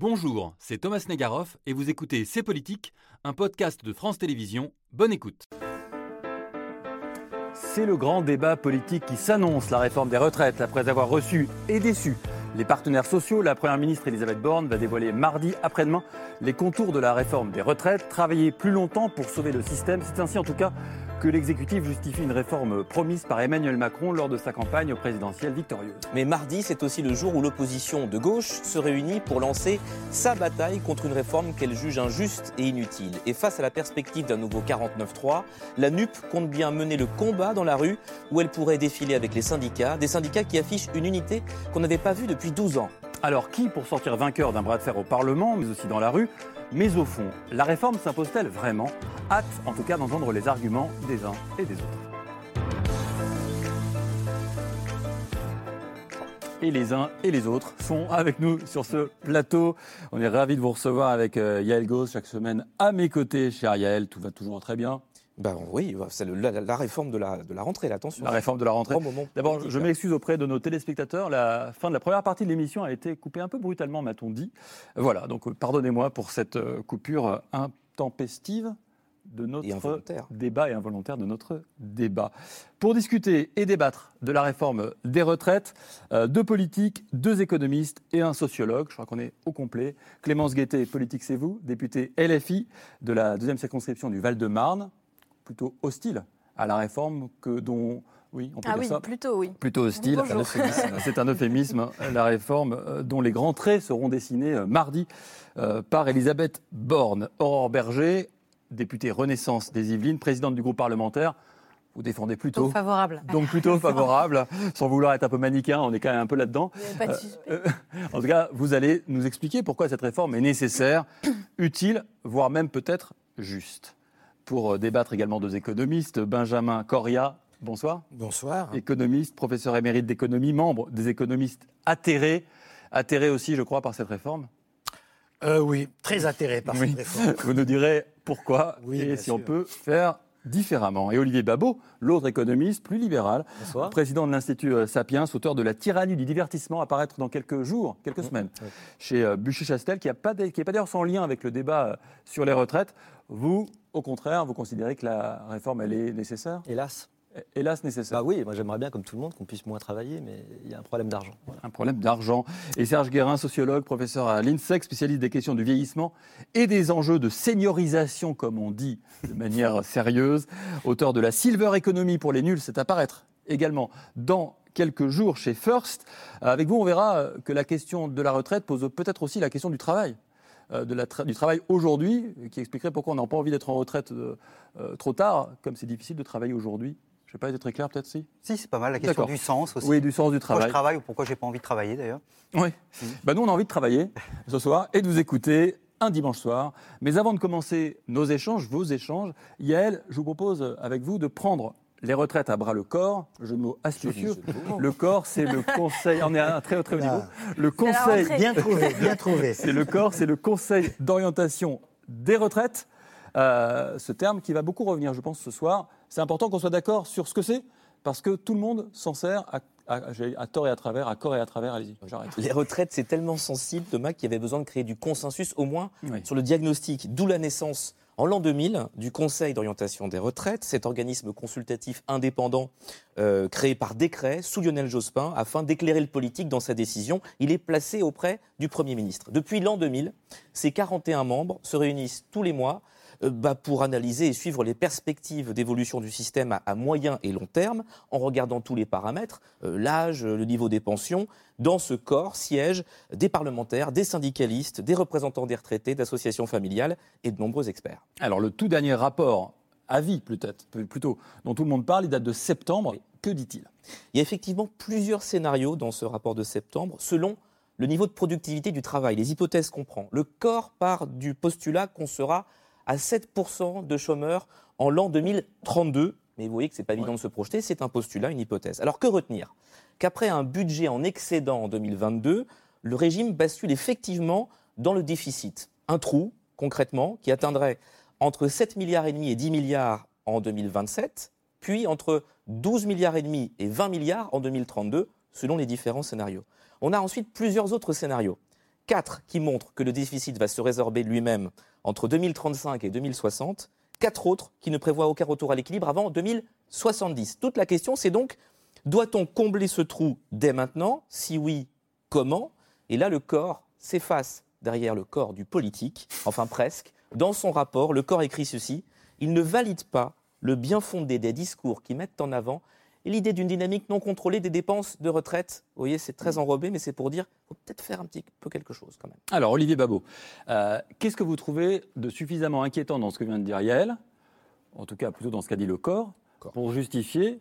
Bonjour, c'est Thomas Negaroff et vous écoutez C'est Politique, un podcast de France Télévisions. Bonne écoute. C'est le grand débat politique qui s'annonce, la réforme des retraites, après avoir reçu et déçu les partenaires sociaux. La Première ministre Elisabeth Borne va dévoiler mardi après-demain les contours de la réforme des retraites. Travailler plus longtemps pour sauver le système, c'est ainsi en tout cas que l'exécutif justifie une réforme promise par Emmanuel Macron lors de sa campagne présidentielle victorieuse. Mais mardi, c'est aussi le jour où l'opposition de gauche se réunit pour lancer sa bataille contre une réforme qu'elle juge injuste et inutile. Et face à la perspective d'un nouveau 49-3, la NUP compte bien mener le combat dans la rue où elle pourrait défiler avec les syndicats, des syndicats qui affichent une unité qu'on n'avait pas vue depuis 12 ans. Alors qui pour sortir vainqueur d'un bras de fer au Parlement, mais aussi dans la rue mais au fond, la réforme s'impose-t-elle vraiment? Hâte en tout cas d'entendre les arguments des uns et des autres. et les uns et les autres sont avec nous sur ce plateau. On est ravis de vous recevoir avec euh, Yael Gauss chaque semaine à mes côtés. Cher Yael, tout va toujours très bien. Ben oui, c'est la, réforme de la, de la rentrée, attention. La réforme de la rentrée. D'abord, je m'excuse auprès de nos téléspectateurs. La fin de la première partie de l'émission a été coupée un peu brutalement, m'a-t-on dit. Voilà, donc euh, pardonnez-moi pour cette euh, coupure intempestive de notre débat et involontaire de notre débat. Pour discuter et débattre de la réforme des retraites, euh, deux politiques, deux économistes et un sociologue. Je crois qu'on est au complet. Clémence Guettet, politique c'est vous, députée LFI de la deuxième circonscription du Val-de-Marne plutôt hostile à la réforme que dont oui, on peut ah dire oui, plutôt oui. Plutôt hostile. C'est un euphémisme. la réforme euh, dont les grands traits seront dessinés euh, mardi euh, par Elisabeth Borne. Aurore Berger, députée Renaissance des Yvelines, présidente du groupe parlementaire. Vous défendez plutôt. plutôt favorable. Donc plutôt favorable, sans vouloir être un peu manichéen, on est quand même un peu là-dedans. en tout cas, vous allez nous expliquer pourquoi cette réforme est nécessaire, utile, voire même peut-être juste pour euh, débattre également deux économistes. Benjamin Coria, bonsoir. Bonsoir. Économiste, professeur émérite d'économie, membre des économistes atterrés. Atterrés aussi, je crois, par cette réforme euh, Oui, très atterré par cette réforme. Vous nous direz pourquoi et si on peut faire différemment. Et Olivier Babot, l'autre économiste plus libéral, président de l'Institut euh, Sapiens, auteur de La tyrannie du divertissement, apparaître dans quelques jours, quelques mmh. semaines, chez Bûcher-Chastel, qui n'est pas, pas d'ailleurs sans lien avec le débat sur les retraites. Vous, au contraire, vous considérez que la réforme, elle est nécessaire? Hélas. Hélas nécessaire. Bah oui, moi j'aimerais bien, comme tout le monde, qu'on puisse moins travailler, mais il y a un problème d'argent. Un problème d'argent. Et Serge Guérin, sociologue, professeur à l'INSEC, spécialiste des questions du vieillissement et des enjeux de seniorisation, comme on dit de manière sérieuse, auteur de la Silver Economy pour les nuls, c'est apparaître également dans quelques jours chez First. Avec vous, on verra que la question de la retraite pose peut-être aussi la question du travail. Euh, du travail aujourd'hui, qui expliquerait pourquoi on n'a pas envie d'être en retraite euh, trop tard, comme c'est difficile de travailler aujourd'hui. Je ne vais pas être très clair, peut-être si? Si, c'est pas mal. La question du sens aussi. Oui, du sens du travail. Pourquoi je travaille ou pourquoi je n'ai pas envie de travailler d'ailleurs Oui. Bah, nous, on a envie de travailler ce soir et de vous écouter un dimanche soir. Mais avant de commencer nos échanges, vos échanges, Yael, je vous propose avec vous de prendre les retraites à bras le corps, je me astucieux. Le corps, c'est le conseil. On est à un très très haut niveau. Le conseil, bien trouvé, bien trouvé. C'est le corps, c'est le conseil d'orientation des retraites. Euh, ce terme qui va beaucoup revenir, je pense, ce soir. C'est important qu'on soit d'accord sur ce que c'est, parce que tout le monde s'en sert à, à, tort et à travers, à corps et à travers. Allez-y, j'arrête. Les retraites, c'est tellement sensible, Thomas, qu'il y avait besoin de créer du consensus, au moins sur le diagnostic, d'où la naissance en l'an 2000, du Conseil d'orientation des retraites, cet organisme consultatif indépendant euh, créé par décret sous Lionel Jospin afin d'éclairer le politique dans sa décision, il est placé auprès du Premier ministre. Depuis l'an 2000, ces 41 membres se réunissent tous les mois bah, pour analyser et suivre les perspectives d'évolution du système à, moyen et long terme, en regardant tous les paramètres, euh, l'âge, le niveau des pensions. Dans ce corps siègent des parlementaires, des syndicalistes, des représentants des retraités, d'associations familiales et de nombreux experts. Alors le tout dernier rapport, avis peut-être, plutôt, dont tout le monde parle, il date de septembre. Que dit-il? Il y a effectivement plusieurs scénarios dans ce rapport de septembre, selon le niveau de productivité du travail, les hypothèses qu'on prend. Le corps part du postulat qu'on sera à 7% de chômeurs en l'an 2032. Mais vous voyez que ce n'est pas évident de se projeter, c'est un postulat, une hypothèse. Alors que retenir? Qu'après un budget en excédent en 2022, le régime bascule effectivement dans le déficit. Un trou, concrètement, qui atteindrait entre 7 milliards et demi et 10 milliards en 2027, puis entre 12 milliards et demi et 20 milliards en 2032, selon les différents scénarios. On a ensuite plusieurs autres scénarios. 4 qui montrent que le déficit va se résorber lui-même entre 2035 et 2060, 4 autres qui ne prévoient aucun retour à l'équilibre avant 2070. Toute la question, c'est donc, doit-on combler ce trou dès maintenant? Si oui, comment? Et là, le corps s'efface derrière le corps du politique, enfin presque. Dans son rapport, le corps écrit ceci, il ne valide pas le bien fondé des discours qui mettent en avant l'idée d'une dynamique non contrôlée des dépenses de retraite. Vous voyez, c'est très enrobé, mais c'est pour dire qu'il faut peut-être faire un petit peu quelque chose quand même. Alors, Olivier Babot, euh, qu'est-ce que vous trouvez de suffisamment inquiétant dans ce que vient de dire Yael, en tout cas plutôt dans ce qu'a dit le corps, pour justifier,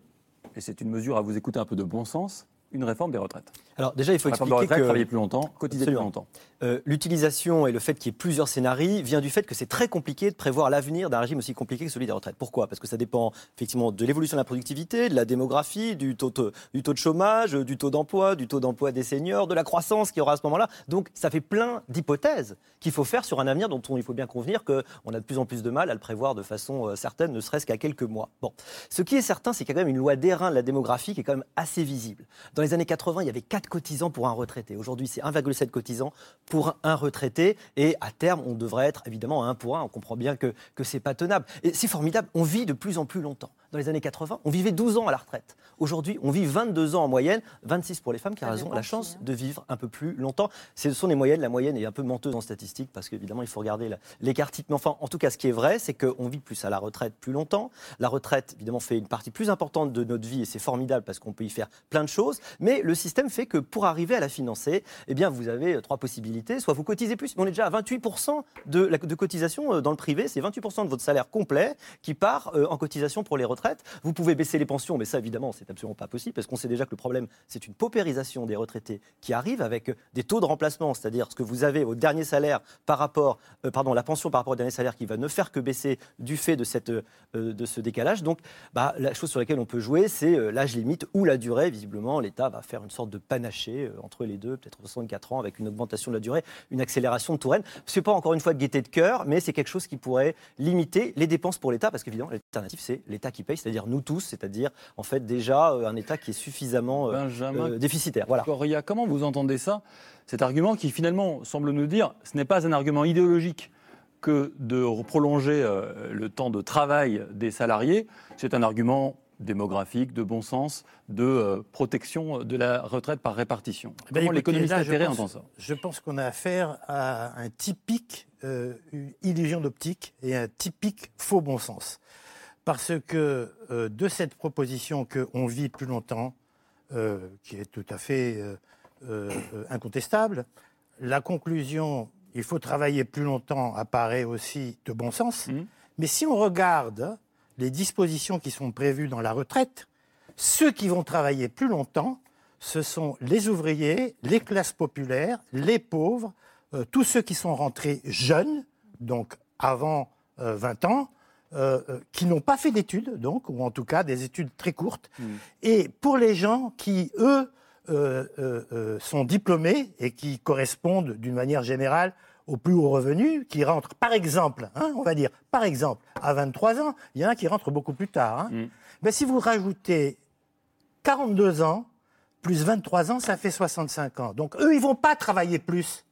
et c'est une mesure à vous écouter un peu de bon sens, une réforme des retraites Alors déjà, il faut expliquer que travailler plus longtemps, cotiser plus longtemps. Euh, l'utilisation et le fait qu'il y ait plusieurs scénarios vient du fait que c'est très compliqué de prévoir l'avenir d'un régime aussi compliqué que celui des retraites. Pourquoi? Parce que ça dépend effectivement de l'évolution de la productivité, de la démographie, du taux, de, du taux de chômage, du taux d'emploi, du taux d'emploi des seniors, de la croissance qu'il y aura à ce moment-là. Donc ça fait plein d'hypothèses qu'il faut faire sur un avenir dont il faut bien convenir qu'on a de plus en plus de mal à le prévoir de façon euh, certaine, ne serait-ce qu'à quelques mois. Bon, ce qui est certain, c'est qu'il y a quand même une loi d'airain de la démographie qui est quand même assez visible. Dans les années 80, il y avait 4 cotisants pour un retraité. Aujourd'hui, c'est 1,7 cotisants pour un retraité. Et à terme, on devrait être évidemment à 1 pour 1. On comprend bien que, que ce n'est pas tenable. Et c'est formidable, on vit de plus en plus longtemps. Dans les années 80, on vivait 12 ans à la retraite. Aujourd'hui, on vit 22 ans en moyenne, 26 pour les femmes qui ont la chance hein. de vivre un peu plus longtemps. Ce sont les moyennes. La moyenne est un peu menteuse en statistique parce qu'évidemment, il faut regarder l'écart type. Mais enfin, en tout cas, ce qui est vrai, c'est qu'on vit plus à la retraite plus longtemps. La retraite, évidemment, fait une partie plus importante de notre vie et c'est formidable parce qu'on peut y faire plein de choses. Mais le système fait que pour arriver à la financer, eh bien, vous avez trois possibilités. Soit vous cotisez plus, mais on est déjà à 28% de, la, de cotisation euh, dans le privé. C'est 28% de votre salaire complet qui part euh, en cotisation pour les retraites. Vous pouvez baisser les pensions, mais ça, évidemment, c'est absolument pas possible parce qu'on sait déjà que le problème, c'est une paupérisation des retraités qui arrive avec des taux de remplacement, c'est-à-dire ce que vous avez au dernier salaire par rapport, euh, pardon, la pension par rapport au dernier salaire qui va ne faire que baisser du fait de, cette, de ce décalage. Donc, bah, la chose sur laquelle on peut jouer, c'est l'âge limite ou la durée. Visiblement, l'État va faire une sorte de panaché entre les deux, peut-être 64 ans, avec une augmentation de la durée, une accélération de Touraine. Ce n'est pas encore une fois de gaieté de cœur, mais c'est quelque chose qui pourrait limiter les dépenses pour l'État, parce qu'évidemment, l'alternative, c'est l'État qui paye, c'est-à-dire nous tous, c'est-à-dire en fait déjà euh, un État qui est suffisamment euh, euh, déficitaire. Voilà. Coria, comment vous entendez ça Cet argument qui finalement semble nous dire ce n'est pas un argument idéologique que de prolonger le temps de travail des salariés, c'est un argument démographique, de bon sens, de euh, protection de la retraite par répartition. Eh ben, Comment l'économiste intérêt entend ça? Je pense qu'on a affaire à un typique euh, illusion d'optique et un typique faux bon sens. Parce que euh, de cette proposition qu'on vit plus longtemps, qui est tout à fait incontestable, la conclusion il faut travailler plus longtemps apparaît aussi de bon sens. Mmh. Mais si on regarde les dispositions qui sont prévues dans la retraite, ceux qui vont travailler plus longtemps, ce sont les ouvriers, les classes populaires, les pauvres, euh, tous ceux qui sont rentrés jeunes, donc avant 20 euh, ans, euh, qui n'ont pas fait d'études, donc, ou en tout cas des études très courtes. Mmh. Et pour les gens qui, eux, sont diplômés et qui correspondent d'une manière générale aux plus hauts revenus qui rentrent, par exemple, hein, on va dire, par exemple, à 23 ans, il y en a qui rentrent beaucoup plus tard. Hein. Mm. Mais si vous rajoutez 42 ans, plus 23 ans, ça fait 65 ans. Donc eux, ils vont pas travailler plus.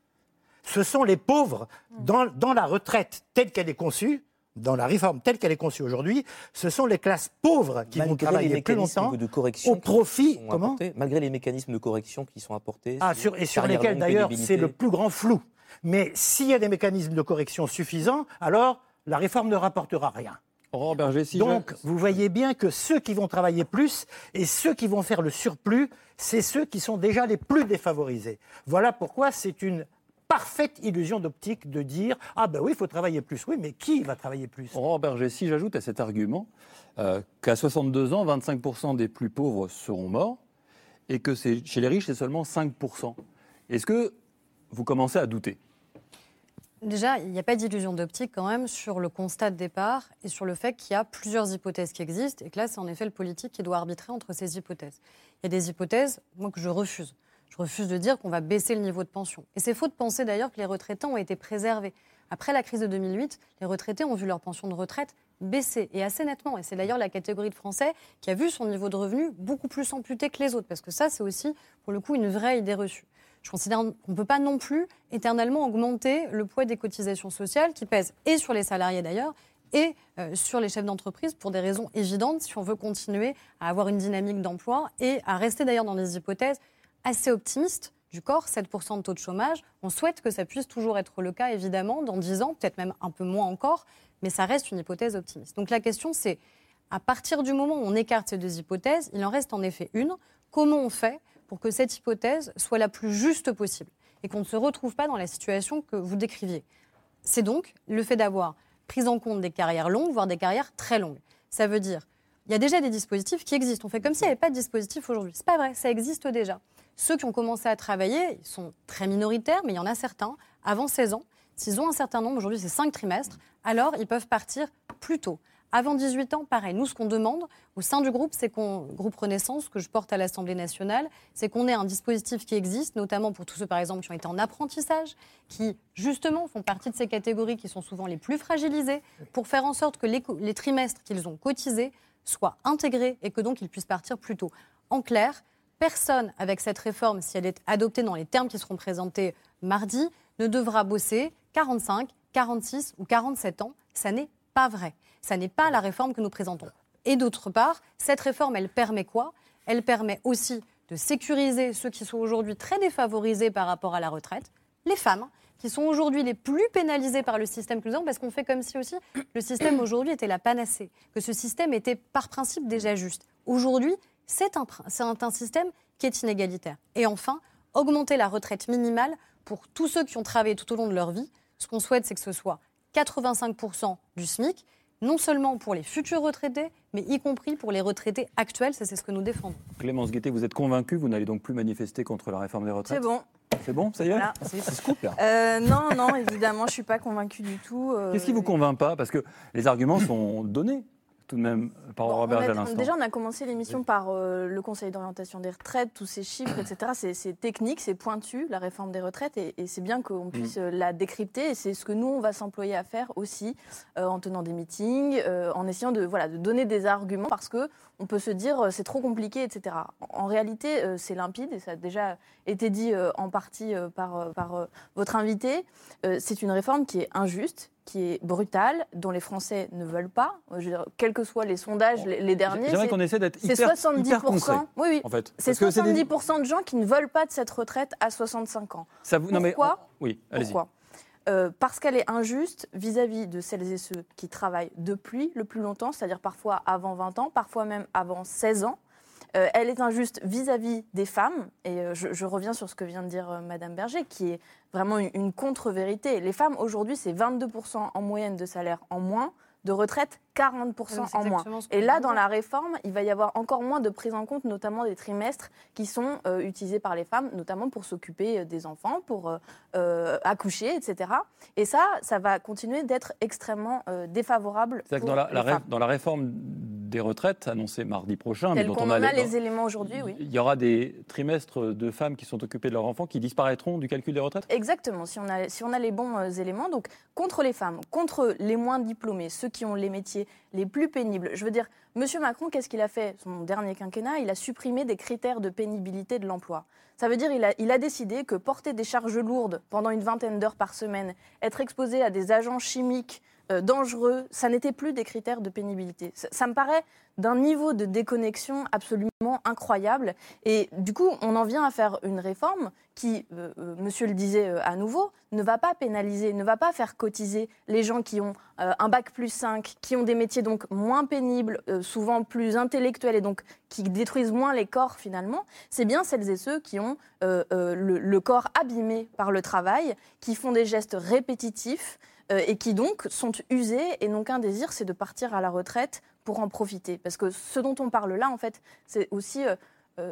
Ce sont les pauvres dans, dans la retraite telle qu'elle est conçue, dans la réforme telle qu'elle est conçue aujourd'hui, ce sont les classes pauvres qui vont travailler plus longtemps de correction au profit. Comment Malgré les mécanismes de correction qui sont apportés. Ah, sur, et sur lesquels d'ailleurs c'est le plus grand flou. Mais s'il y a des mécanismes de correction suffisants, alors la réforme ne rapportera rien. Donc, vous voyez bien que ceux qui vont travailler plus et ceux qui vont faire le surplus, c'est ceux qui sont déjà les plus défavorisés. Voilà pourquoi c'est une parfaite illusion d'optique de dire Ah ben oui, il faut travailler plus. Oui, mais qui va travailler plus? Aurore Berger, si j'ajoute à cet argument euh, qu'à 62 ans, 25% des plus pauvres seront morts et que chez les riches, c'est seulement 5%. Est-ce que vous commencez à douter? Déjà, il n'y a pas d'illusion d'optique quand même sur le constat de départ et sur le fait qu'il y a plusieurs hypothèses qui existent et que là, c'est en effet le politique qui doit arbitrer entre ces hypothèses. Il y a des hypothèses, moi, que je refuse. Je refuse de dire qu'on va baisser le niveau de pension. Et c'est faux de penser d'ailleurs que les retraités ont été préservés. Après la crise de 2008, les retraités ont vu leur pension de retraite baisser et assez nettement. Et c'est d'ailleurs la catégorie de Français qui a vu son niveau de revenu beaucoup plus amputé que les autres. Parce que ça, c'est aussi, pour le coup, une vraie idée reçue. je considère qu'on ne peut pas non plus éternellement augmenter le poids des cotisations sociales qui pèsent et sur les salariés d'ailleurs et euh, sur les chefs d'entreprise pour des raisons évidentes si on veut continuer à avoir une dynamique d'emploi et à rester d'ailleurs dans des hypothèses assez optimistes du corps, 7% de taux de chômage. On souhaite que ça puisse toujours être le cas, évidemment, dans 10 ans, peut-être même un peu moins encore, mais ça reste une hypothèse optimiste. Donc la question, c'est, à partir du moment où on écarte ces deux hypothèses, il en reste en effet une. Comment on fait pour que cette hypothèse soit la plus juste possible et qu'on ne se retrouve pas dans la situation que vous décriviez? C'est donc le fait d'avoir prise en compte des carrières longues, voire des carrières très longues. Ça veut dire, il y a déjà des dispositifs qui existent. On fait comme s'il n'y avait pas de dispositif aujourd'hui. C'est pas vrai, ça existe déjà. Ceux qui ont commencé à travailler, ils sont très minoritaires, mais il y en a certains, avant 16 ans, s'ils ont un certain nombre, aujourd'hui c'est 5 trimestres, alors ils peuvent partir plus tôt. Avant 18 ans, pareil. Nous, ce qu'on demande au sein du groupe, c'est qu'on, groupe Renaissance, que je porte à l'Assemblée nationale, c'est qu'on ait un dispositif qui existe, notamment pour tous ceux, par exemple, qui ont été en apprentissage, qui, justement, font partie de ces catégories qui sont souvent les plus fragilisées, pour faire en sorte que les, les trimestres qu'ils ont cotisés soient intégrés et que donc ils puissent partir plus tôt. En clair, personne, avec cette réforme, si elle est adoptée dans les termes qui seront présentés mardi, ne devra bosser 45, 46 ou 47 ans. Ça n'est pas vrai. Ça n'est pas la réforme que nous présentons. Et d'autre part, cette réforme, elle permet quoi? Elle permet aussi de sécuriser ceux qui sont aujourd'hui très défavorisés par rapport à la retraite, les femmes, qui sont aujourd'hui les plus pénalisées par le système que nous avons, parce qu'on fait comme si aussi le système aujourd'hui était la panacée, que ce système était par principe déjà juste. Aujourd'hui, c'est un, un système qui est inégalitaire. Et enfin, augmenter la retraite minimale pour tous ceux qui ont travaillé tout au long de leur vie. Ce qu'on souhaite, c'est que ce soit 85% du SMIC, non seulement pour les futurs retraités, mais y compris pour les retraités actuels. C'est ce que nous défendons. Clémence Guettet, vous êtes convaincue, vous n'allez donc plus manifester contre la réforme des retraites? C'est bon. C'est bon, ça y est? C'est scoop là. Euh, non, non, évidemment, je ne suis pas convaincue du tout. Euh, Qu'est-ce qui vous convainc pas? Parce que les arguments sont donnés tout de même par Robert à l'instant. Déjà, on a commencé l'émission par euh, le Conseil d'orientation des retraites, tous ces chiffres, etc. C'est technique, c'est pointu, la réforme des retraites, et, c'est bien qu'on puisse mm. euh, la décrypter. Et c'est ce que nous, on va s'employer à faire aussi, euh, en tenant des meetings, en essayant de, voilà, de donner des arguments, parce que on peut se dire c'est trop compliqué, etc. En, réalité, c'est limpide, et ça a déjà été dit en partie par, par votre invité. c'est une réforme qui est injuste, qui est brutale, dont les Français ne veulent pas. Je quels que soient les sondages, les, derniers. J'aimerais qu'on essaie d'être hyper, 70%, oui, oui. En fait. C'est 70% de gens qui ne veulent pas de cette retraite à 65 ans. Ça vous... Pourquoi non mais... Oui, allez-y. Pourquoi euh, parce qu'elle est injuste vis-à-vis de celles et ceux qui travaillent depuis le plus longtemps, c'est-à-dire parfois avant 20 ans, parfois même avant 16 ans. Euh, elle est injuste vis-à-vis des femmes, et euh, je, reviens sur ce que vient de dire euh, Madame Berger, qui est vraiment une, contre-vérité. Les femmes, aujourd'hui, c'est 22% en moyenne de salaire en moins, de retraite 40% en moins. Et là, dans la réforme, il va y avoir encore moins de prise en compte, notamment des trimestres qui sont utilisés par les femmes, notamment pour s'occuper des enfants, pour accoucher, etc. Et ça, ça va continuer d'être extrêmement défavorable. C'est-à-dire que dans la, dans la réforme des retraites annoncées mardi prochain. mais dont on, a, les, éléments aujourd'hui, oui. Il y aura des trimestres de femmes qui sont occupées de leurs enfants qui disparaîtront du calcul des retraites? Exactement, si on a, si on a les bons euh, éléments. Donc, contre les femmes, contre les moins diplômés, ceux qui ont les métiers les plus pénibles. Je veux dire, M. Macron, qu'est-ce qu'il a fait? Son dernier quinquennat, il a supprimé des critères de pénibilité de l'emploi. Ça veut dire qu'il a, il a décidé que porter des charges lourdes pendant une vingtaine d'heures par semaine, être exposé à des agents chimiques, euh, dangereux, ça n'était plus des critères de pénibilité. Ça, me paraît d'un niveau de déconnexion absolument incroyable. Et du coup, on en vient à faire une réforme qui, euh, euh, monsieur le disait à nouveau, ne va pas pénaliser, ne va pas faire cotiser les gens qui ont un bac plus 5, qui ont des métiers donc moins pénibles, souvent plus intellectuels et donc qui détruisent moins les corps finalement. C'est bien celles et ceux qui ont le corps abîmé par le travail, qui font des gestes répétitifs. Euh, et qui donc sont usés et n'ont qu'un désir, c'est de partir à la retraite pour en profiter. Parce que ce dont on parle là, en fait, c'est aussi euh, euh,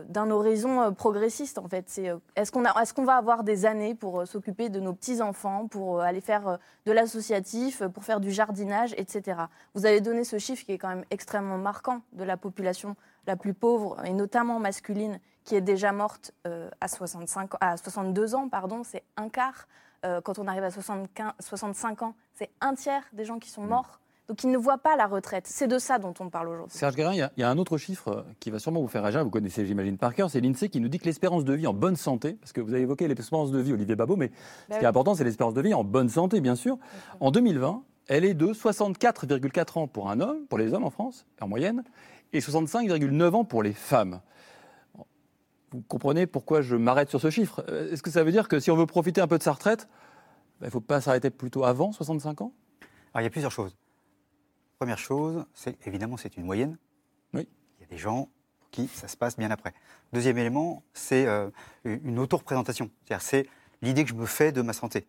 d'un horizon progressiste, en fait. C'est est-ce qu'on est qu'on va avoir des années pour s'occuper de nos petits enfants, pour aller faire de l'associatif, pour faire du jardinage, etc. Vous avez donné ce chiffre qui est quand même extrêmement marquant de la population la plus pauvre et notamment masculine qui est déjà morte à 65 à 62 ans, pardon, c'est un quart. Euh, quand on arrive à 65 ans, c'est un tiers des gens qui sont mm. morts. Donc ils ne voient pas la retraite. C'est de ça dont on parle aujourd'hui. Serge Guérin, il y, a un autre chiffre qui va sûrement vous faire réagir. Vous connaissez, j'imagine, par cœur. C'est l'INSEE qui nous dit que l'espérance de vie en bonne santé, parce que vous avez évoqué l'espérance de vie, Olivier Babot, mais bah ce qui est important, c'est l'espérance de vie en bonne santé, bien sûr. En 2020, elle est de 64,4 ans pour un homme, pour les hommes en France, en moyenne, et 65,9 ans pour les femmes. Vous comprenez pourquoi je m'arrête sur ce chiffre euh, Est-ce que ça veut dire que si on veut profiter un peu de sa retraite, bah, il ne faut pas s'arrêter plutôt avant 65 ans? Alors il y a plusieurs choses. Première chose, c'est évidemment c'est une moyenne. Oui. Il y a des gens pour qui ça se passe bien après. Deuxième élément, c'est euh, une auto-représentation. C'est-à-dire c'est l'idée que je me fais de ma santé.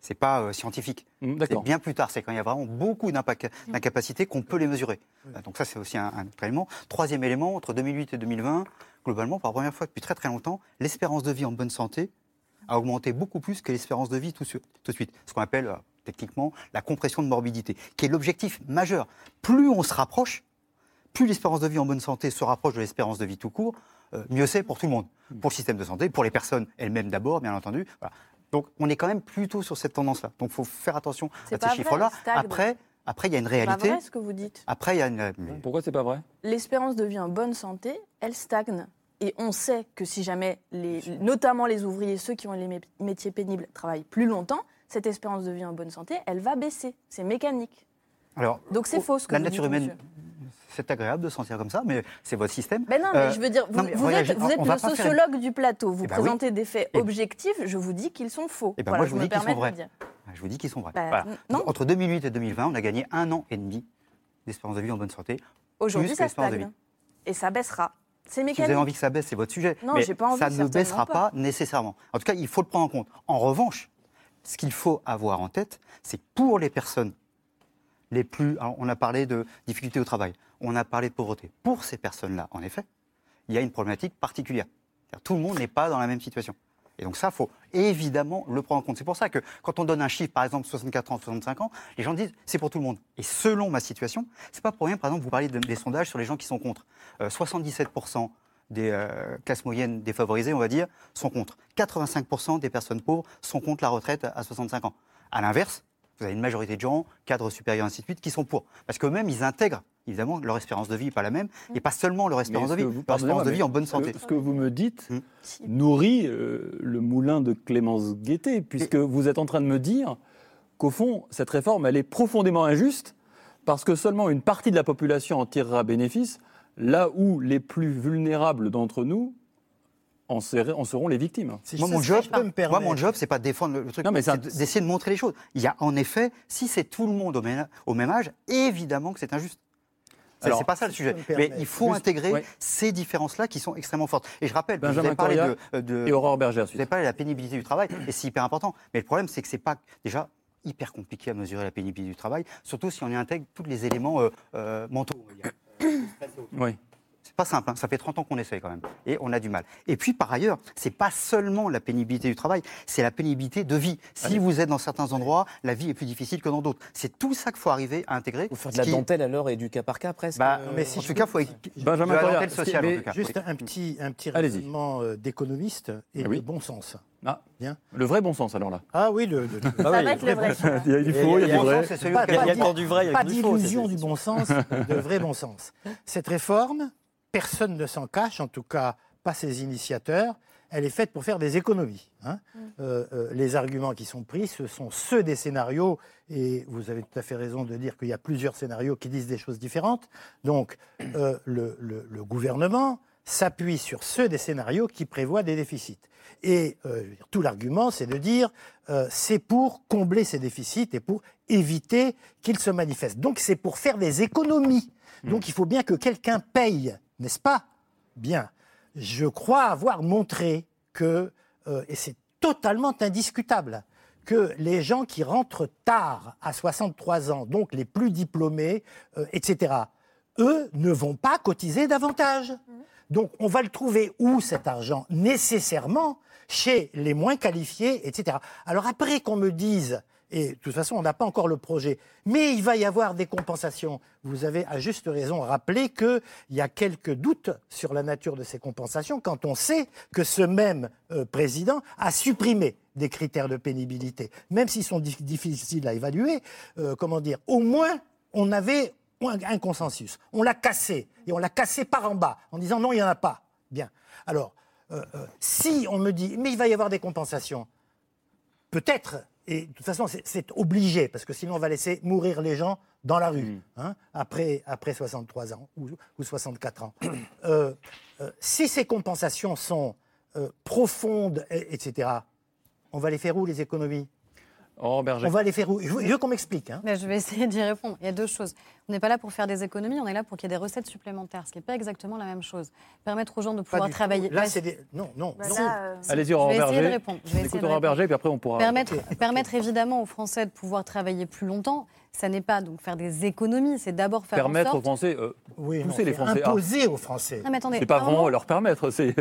C'est pas euh, scientifique. Mmh, c'est bien plus tard. C'est quand il y a vraiment beaucoup d'incapacités qu'on peut les mesurer. Donc ça, c'est aussi un, un, élément. Troisième élément, entre 2008 et 2020, globalement, pour la première fois depuis très très longtemps, l'espérance de vie en bonne santé a augmenté beaucoup plus que l'espérance de vie tout, de suite. Ce qu'on appelle euh, techniquement la compression de morbidité, qui est l'objectif majeur. Plus on se rapproche, plus l'espérance de vie en bonne santé se rapproche de l'espérance de vie tout court, euh, mieux c'est pour tout le monde. Pour le système de santé, pour les personnes elles-mêmes d'abord, bien entendu. Donc on est quand même plutôt sur cette tendance-là. Donc il faut faire attention à ces chiffres-là. Après, après, il y a une réalité. C'est pas vrai ce que vous dites. Après, il y a une. Euh, Pourquoi c'est pas vrai? L'espérance de vie en bonne santé, elle stagne. Et on sait que si jamais, les, notamment les ouvriers, ceux qui ont les métiers pénibles, travaillent plus longtemps, cette espérance de vie en bonne santé, elle va baisser. C'est mécanique. Alors, Donc c'est faux ce que La nature humaine, c'est agréable de sentir comme ça, mais c'est votre système. Mais non, mais euh, je veux dire, vous, êtes, le sociologue du plateau, vous eh ben présentez des faits eh ben objectifs, je vous dis qu'ils sont faux. Et eh ben moi, je, vous dis qu'ils sont vrais. Je vous dis qu'ils sont vrais. Bah, Entre 2008 et 2020, on a gagné un an et demi d'espérance de vie en bonne santé. Aujourd'hui, ça stagne. Et ça baissera. C'est mécanique. Si vous avez envie que ça baisse, c'est votre sujet. Non, j'ai pas envie, ça ne baissera pas. nécessairement. En tout cas, il faut le prendre en compte. En revanche, ce qu'il faut avoir en tête, c'est pour les personnes les plus. on a parlé de difficultés au travail, on a parlé de pauvreté. Pour ces personnes-là, en effet, il y a une problématique particulière. Tout le monde n'est pas dans la même situation. Et donc ça, faut évidemment le prendre en compte. C'est pour ça que quand on donne un chiffre, par exemple 64 ans, 65 ans, les gens disent c'est pour tout le monde. Et selon ma situation, c'est pas pour rien, par exemple, vous parlez des sondages sur les gens qui sont contre. 77% euh, des euh, classes moyennes défavorisées, on va dire, sont contre. 85% des personnes pauvres sont contre la retraite à 65 ans. À l'inverse, vous avez une majorité de gens, cadres supérieurs, ainsi de suite, qui sont pour. Parce qu'eux-mêmes, ils intègrent, évidemment, leur espérance de vie n'est pas la même, et pas seulement leur espérance de vie, leur espérance de vie en bonne santé. Ce que vous me dites hmm. nourrit euh, le moulin de Clémence Guettet, puisque vous êtes en train de me dire qu'au fond, cette réforme, elle est profondément injuste, parce que seulement une partie de la population en tirera bénéfice, là où les plus vulnérables d'entre nous en, seront les victimes. moi, mon job, moi, mon job, c'est pas de défendre le truc, c'est d'essayer de montrer les choses. Il y a en effet, si c'est tout le monde au même, âge, évidemment que c'est injuste. C'est pas ça le sujet. Mais il faut intégrer ces différences-là qui sont extrêmement fortes. Et je rappelle, vous avez parlé de, et Aurore Berger. Vous avez parlé de la pénibilité du travail, et c'est hyper important. Mais le problème, c'est que c'est pas déjà hyper compliqué à mesurer la pénibilité du travail, surtout si on y intègre tous les éléments euh, euh, mentaux. Oui. Pas simple, hein. ça fait 30 ans qu'on essaye quand même, et on a du mal. Et puis par ailleurs, c'est pas seulement la pénibilité du travail, c'est la pénibilité de vie. Si vous êtes dans certains endroits, la vie est plus difficile que dans d'autres. C'est tout ça qu'il faut arriver à intégrer. Faire de la dentelle alors et du cas par cas presque. Bah, mais si en tout cas, il faut Benjamin dentelle sociale. En tout cas. Juste un petit, un petit raisonnement euh, d'économiste et ah de bon sens. Ah, bien. Le vrai bon sens alors là. Ah oui, le, le... Ah oui, le vrai. il y a du faux, il y a du vrai. Il y a du vrai. Pas d'illusion du bon sens, de vrai bon sens. Cette réforme, personne ne s'en cache, en tout cas pas ses initiateurs, elle est faite pour faire des économies. Hein. Mm. Euh, euh, les arguments qui sont pris, ce sont ceux des scénarios, et vous avez tout à fait raison de dire qu'il y a plusieurs scénarios qui disent des choses différentes. Donc, euh, le, gouvernement s'appuie sur ceux des scénarios qui prévoient des déficits. Et tout l'argument, c'est de dire c'est pour combler ces déficits et pour éviter qu'ils se manifestent. Donc, c'est pour faire des économies. Mm. Donc, il faut bien que quelqu'un paye n'est-ce pas? Bien. Je crois avoir montré que, euh, et c'est totalement indiscutable, que les gens qui rentrent tard, à 63 ans, donc les plus diplômés, euh, etc., eux ne vont pas cotiser davantage. Donc on va le trouver où cet argent? Nécessairement chez les moins qualifiés, etc. Alors après qu'on me dise et de toute façon, on n'a pas encore le projet. Mais il va y avoir des compensations. Vous avez à juste raison rappelé qu'il y a quelques doutes sur la nature de ces compensations quand on sait que ce même euh, président a supprimé des critères de pénibilité. Même s'ils sont difficiles à évaluer, euh, comment dire, au moins on avait un consensus. On l'a cassé, et on l'a cassé par en bas, en disant non, il n'y en a pas. Bien. Alors, euh, si on me dit, mais il va y avoir des compensations, peut-être, et de toute façon, c'est obligé, parce que sinon on va laisser mourir les gens dans la rue, mmh. hein, après, après 63 ans ou, 64 ans. Euh, si ces compensations sont profondes, etc., on va les faire où, les économies? Oh, on va les faire où? Je veux, qu'on m'explique. Hein. je vais essayer d'y répondre. Il y a deux choses. On n'est pas là pour faire des économies, on est là pour qu'il y ait des recettes supplémentaires, ce qui n'est pas exactement la même chose. Permettre aux gens de pouvoir travailler. Là, c'est des... Non, non, euh, Allez-y, Aurore Berger. Je vais essayer de répondre. Écoute Aurore Berger, puis après on pourra... Permettre, permettre évidemment aux Français de pouvoir travailler plus longtemps, ça n'est pas donc faire des économies, c'est d'abord faire permettre en sorte... aux Français, euh, oui, pousser les Français, imposer aux Français. Non, mais attendez, c'est pas vraiment leur permettre, c'est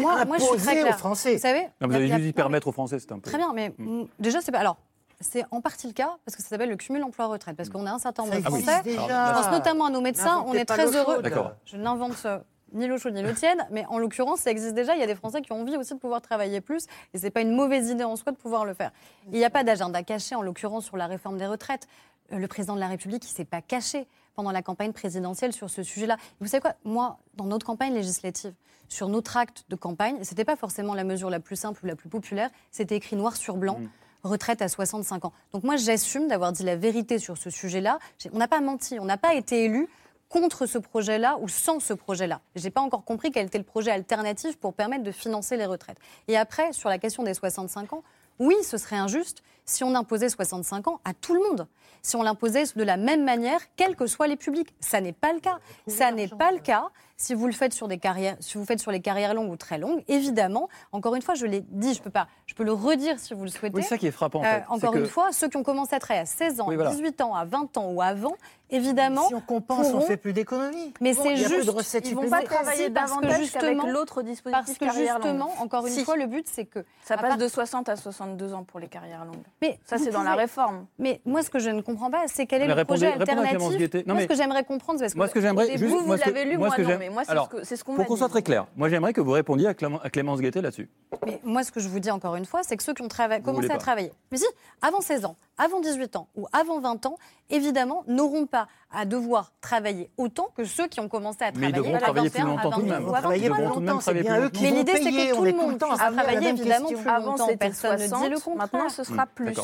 moi, moi, je suis très clair. aux Français. Vous savez, non, vous avez juste dit permettre aux Français, c'est un peu. Très bien, mais mm. déjà c'est pas alors c'est en partie le cas parce que ça s'appelle le cumul emploi-retraite. Parce qu'on a un certain nombre de Français, je pense notamment à nos médecins, on est très heureux. Je n'invente euh, ni l'eau chaude ni l'eau tiède, mais en l'occurrence, ça existe déjà. Il y a des Français qui ont envie aussi de pouvoir travailler plus, et c'est pas une mauvaise idée en soi de pouvoir le faire. Il n'y a pas d'agenda caché, en l'occurrence, sur la réforme des retraites. Euh, le président de la République, il s'est pas caché pendant la campagne présidentielle sur ce sujet-là. Vous savez quoi? Moi, dans notre campagne législative, sur notre acte de campagne, c'était pas forcément la mesure la plus simple ou la plus populaire, c'était écrit noir sur blanc. Mmh retraite à 65 ans. Donc moi, j'assume d'avoir dit la vérité sur ce sujet-là. On n'a pas menti, on n'a pas été élu contre ce projet-là ou sans ce projet-là. Je n'ai pas encore compris quel était le projet alternatif pour permettre de financer les retraites. Et après, sur la question des 65 ans, oui, ce serait injuste si on imposait 65 ans à tout le monde, si on l'imposait de la même manière, quels que soient les publics. Ça n'est pas le cas. Ça n'est pas le cas si vous le faites sur des carrières, si vous faites sur les carrières longues ou très longues, évidemment, encore une fois, je l'ai dit, je peux pas, je peux le redire si vous le souhaitez. Oui, c'est ça qui est frappant. Euh, encore une fois, ceux qui ont commencé à travailler à 16 ans, 18 ans, à 20 ans ou avant, évidemment. si on compense, on fait plus d'économies. Mais c'est juste. De recettes ils vont pas travailler davantage qu'avec l'autre dispositif Parce que justement, encore une fois, le but, c'est que. Ça passe de 60 à 62 ans pour les carrières longues. Mais ça, c'est dans la réforme. Mais moi, ce que je ne comprends pas, c'est quel est le projet alternatif. Moi, ce que j'aimerais comprendre, c'est moi, ce que j'aimerais. Vous, vous l'avez lu, moi non. Mais moi, c'est ce pour qu'on soit très clair, moi j'aimerais que vous répondiez à, Clémence Guettet là-dessus. Mais moi, ce que je vous dis encore une fois, c'est que ceux qui ont commencé à travailler, mais si, avant 16 ans, avant 18 ans ou avant 20 ans, évidemment, n'auront pas à devoir travailler autant que ceux qui ont commencé à travailler. Mais ils devront travailler plus longtemps tout de même. Travailler plus longtemps, c'est Mais l'idée, c'est que tout le monde puisse travailler évidemment plus longtemps. Personne ne dit le contraire. Maintenant, ce sera plus.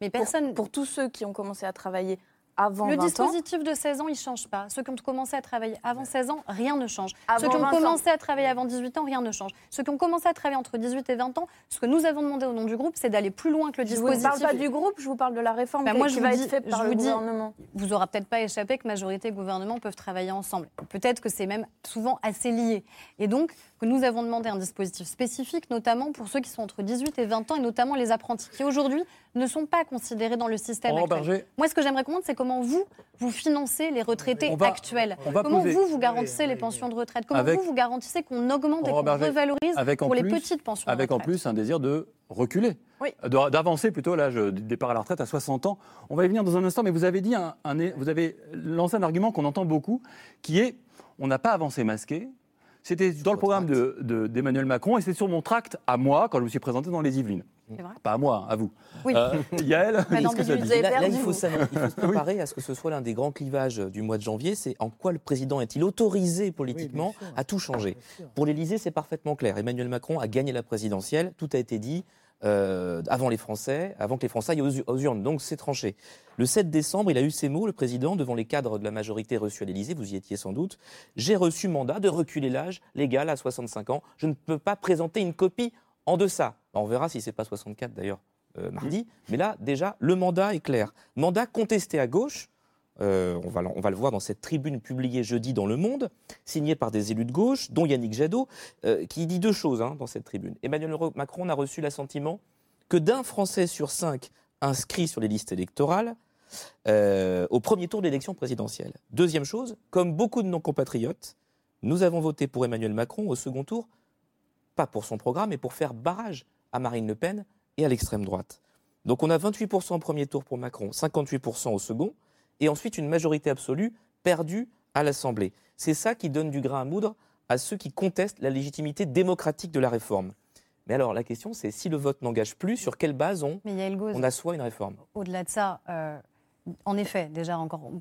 Mais personne, pour tous ceux qui ont commencé à travailler le dispositif de 16 ans, il ne change pas. Ceux qui ont commencé à travailler avant 16 ans, rien ne change. Ceux qui ont commencé à travailler avant 18 ans, rien ne change. Ceux qui ont commencé à travailler entre 18 et 20 ans, ce que nous avons demandé au nom du groupe, c'est d'aller plus loin que le dispositif. Je ne parle pas du groupe, je vous parle de la réforme ben, moi, je va être faite par le gouvernement. vous aura peut-être pas échappé que majorité et gouvernement peuvent travailler ensemble. Peut-être que c'est même souvent assez lié. Et donc, que nous avons demandé un dispositif spécifique, notamment pour ceux qui sont entre 18 et 20 ans, et notamment les apprentis, qui aujourd'hui ne sont pas considérés dans le système actuel. Moi, ce que j'aimerais comprendre, c'est comment vous, vous financez les retraités actuels. comment vous, vous garantissez les pensions de retraite Comment vous, vous garantissez qu'on augmente et qu'on revalorise pour les petites pensions Avec de retraite. en plus un désir de reculer, d'avancer plutôt l'âge du départ à la retraite à 60 ans. On va y venir dans un instant, mais vous avez, dit un, vous avez lancé un argument qu'on entend beaucoup, qui est on n'a pas avancé masqué, c'était dans le programme d'Emmanuel de, Macron et c'est sur mon tract à moi quand je me suis présenté dans les Yvelines. Pas à moi, à vous. Oui. Euh, Yael, là, il, faut se préparer à ce que ce soit l'un des grands clivages du mois de janvier. C'est en quoi le président est-il autorisé politiquement à tout changer Pour l'Élysée, c'est parfaitement clair. Emmanuel Macron a gagné la présidentielle. Tout a été dit. Euh, avant les Français, avant que les Français aillent aux, urnes. Donc c'est tranché. Le 7 décembre, il a eu ces mots, le président, devant les cadres de la majorité reçus à l'Élysée, vous y étiez sans doute. J'ai reçu mandat de reculer l'âge légal à 65 ans. Je ne peux pas présenter une copie en deçà. On verra si c'est pas 64 d'ailleurs euh, mardi. Mais là, déjà, le mandat est clair. Mandat contesté à gauche. Euh, on, va, on, va, le voir dans cette tribune publiée jeudi dans Le Monde, signée par des élus de gauche, dont Yannick Jadot, euh, qui dit deux choses hein, dans cette tribune. Emmanuel Macron n'a reçu l'assentiment que d'un Français sur cinq inscrit sur les listes électorales au premier tour de l'élection présidentielle. Deuxième chose, comme beaucoup de nos compatriotes, nous avons voté pour Emmanuel Macron au second tour pas pour son programme, mais pour faire barrage à Marine Le Pen et à l'extrême droite. Donc on a 28% au premier tour pour Macron, 58% au second, et ensuite une majorité absolue perdue à l'Assemblée. C'est ça qui donne du grain à moudre à ceux qui contestent la légitimité démocratique de la réforme. Mais alors la question, c'est si le vote n'engage plus, sur quelle base on, on assoit une réforme? Au-delà de ça, euh, en effet, déjà encore, on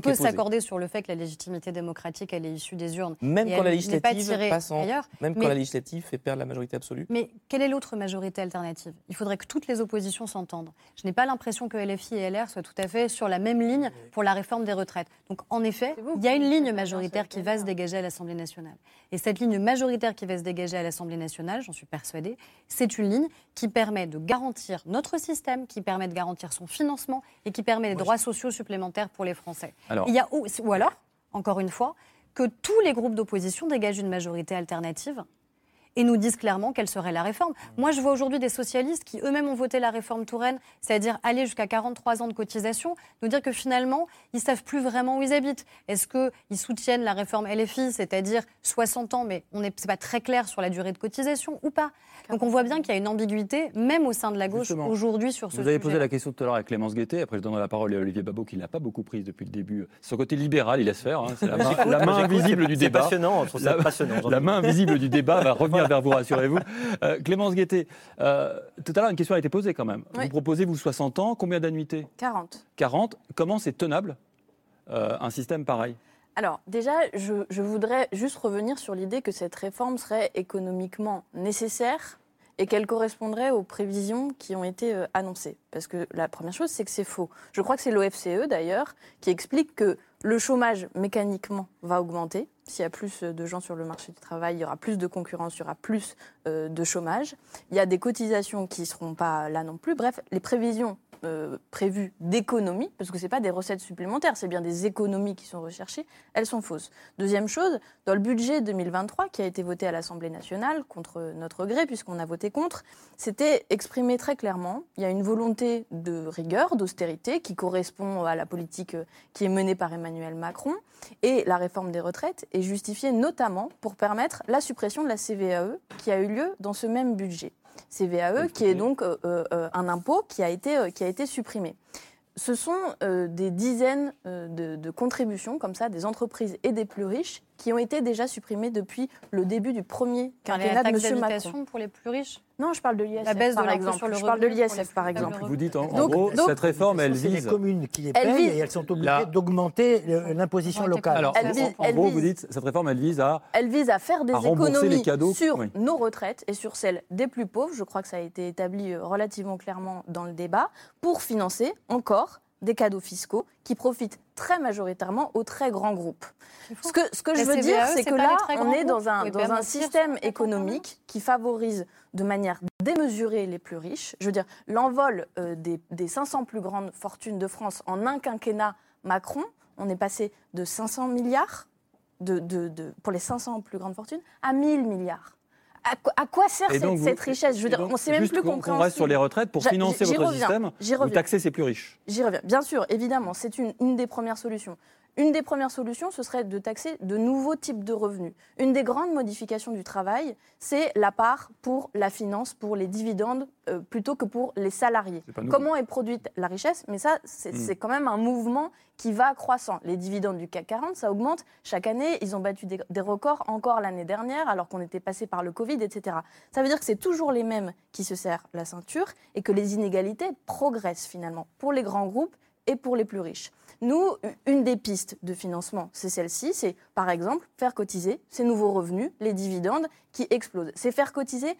peut, s'accorder sur le fait que la légitimité démocratique, elle est issue des urnes. Même quand la législative tirée passe en- ailleurs. Même quand la législative fait perdre la majorité absolue Mais quelle est l'autre majorité alternative? Il faudrait que toutes les oppositions s'entendent. Je n'ai pas l'impression que LFI et LR soient tout à fait sur la même ligne pour la réforme des retraites. Donc en effet, il y a une ligne majoritaire qui va se dégager à l'Assemblée nationale. Et cette ligne majoritaire qui va se dégager à l'Assemblée nationale, j'en suis persuadée, c'est une ligne qui permet de garantir notre système, qui permet de garantir son financement et qui permet droits sociaux supplémentaires pour les Français. Alors, Il y a, ou, ou alors, encore une fois, que tous les groupes d'opposition dégagent une majorité alternative et nous disent clairement quelle serait la réforme. Moi, je vois aujourd'hui des socialistes qui eux-mêmes ont voté la réforme Touraine, c'est-à-dire aller jusqu'à 43 ans de cotisation, nous dire que finalement, ils savent plus vraiment où ils habitent. Est-ce qu'ils soutiennent la réforme LFI, c'est-à-dire 60 ans, mais on n'est c'est pas très clair sur la durée de cotisation ou pas? Donc on voit bien qu'il y a une ambiguïté, même au sein de la gauche, aujourd'hui sur ce Vous avez sujet. posé la question tout à l'heure à Clémence Guettet, après je donnerai la parole à Olivier Babot qui ne l'a pas beaucoup prise depuis le début. Son côté libéral, il laisse faire, hein, c'est la main, la main invisible du C'est débat. passionnant, je trouve ça La- passionnant. La ai- main invisible du débat va revenir vers vous, rassurez-vous. Euh, Clémence Guettet, euh, tout à l'heure, une question a été posée quand même. Oui. Vous proposez, vous, 60 ans, combien d'annuités? 40. 40. Comment c'est tenable, euh, un système pareil? Alors, déjà, je, je voudrais juste revenir sur l'idée que cette réforme serait économiquement nécessaire et qu'elle correspondrait aux prévisions qui ont été euh, annoncées. Parce que la première chose, c'est que c'est faux. Je crois que c'est l'OFCE, d'ailleurs, qui explique que le chômage, mécaniquement, va augmenter. S'il y a plus de gens sur le marché du travail, il y aura plus de concurrence, il y aura plus euh, de chômage. Il y a des cotisations qui ne seront pas là non plus. Bref, les prévisions euh, prévues d'économie, parce que ce n'est pas des recettes supplémentaires, c'est bien des économies qui sont recherchées, elles sont fausses. Deuxième chose, dans le budget 2023 qui a été voté à l'Assemblée nationale, contre notre gré, puisqu'on a voté contre, c'était exprimé très clairement. Il y a une volonté de rigueur, d'austérité, qui correspond à la politique euh, qui est menée par Emmanuel Macron. Et la réforme des retraites est justifiée notamment pour permettre la suppression de la CVAE qui a eu lieu dans ce même budget. CVAE qui est donc euh, euh, un impôt qui a été, euh, qui a été supprimé. Ce sont euh, des dizaines euh, de, de contributions comme ça, des entreprises et des plus riches qui ont été déjà supprimées depuis le début du premier quinquennat de M. Macron. pour les plus riches Non, je parle de l'ISF La baisse de par exemple. sur le je parle de l'ISF par exemple. Vous dites en, Donc- gros, donc- cette réforme, elle C'est les vise. communes qui les payent vise- et elles sont obligées La- d'augmenter l'imposition locale. Alors, Elle en- vise- en elle gros, vise- vous dites, cette réforme, elle vise à Elle vise à faire des À rembourser économies les cadeaux, sur oui. nos retraites et sur celles des plus pauvres. Je crois que ça a été établi euh, relativement clairement dans le débat pour financer encore des cadeaux fiscaux qui profitent très majoritairement aux très grands groupes. Ce que, ce que je veux dire, CVAE, c'est que là, on est dans un, dans un système économique qui favorise de manière démesurée les plus riches. Je veux dire, l'envol euh, des, des 500 plus grandes fortunes de France en un quinquennat Macron, on est passé de 500 milliards de, de- de- pour les 500 plus grandes fortunes à 1000 milliards. À, quoi- à quoi sert Et cette, donc, vous- cette richesse? Je veux et dire, donc, on ne sait même plus qu'on- qu'on compréhensible. reste sur les retraites pour financer votre reviens, système. Vous taxez ses plus riches. J'y reviens. Bien sûr, évidemment, c'est une, une des premières solutions. Une des premières solutions, ce serait de taxer de nouveaux types de revenus. Une des grandes modifications du travail, c'est la part pour la finance, pour les dividendes, euh, plutôt que pour les salariés. Comment est produite la richesse? Mais ça, c'est Mm. c'est quand même un mouvement qui va croissant. Les dividendes du CAC 40, ça augmente chaque année. Ils ont battu des, des records encore l'année dernière, alors qu'on était passé par le Covid, etc. Ça veut dire que c'est toujours les mêmes qui se serrent la ceinture et que les inégalités progressent finalement pour les grands groupes et pour les plus riches. Nous, une des pistes de financement, c'est celle-ci, c'est par exemple faire cotiser ces nouveaux revenus, les dividendes qui explosent. C'est faire cotiser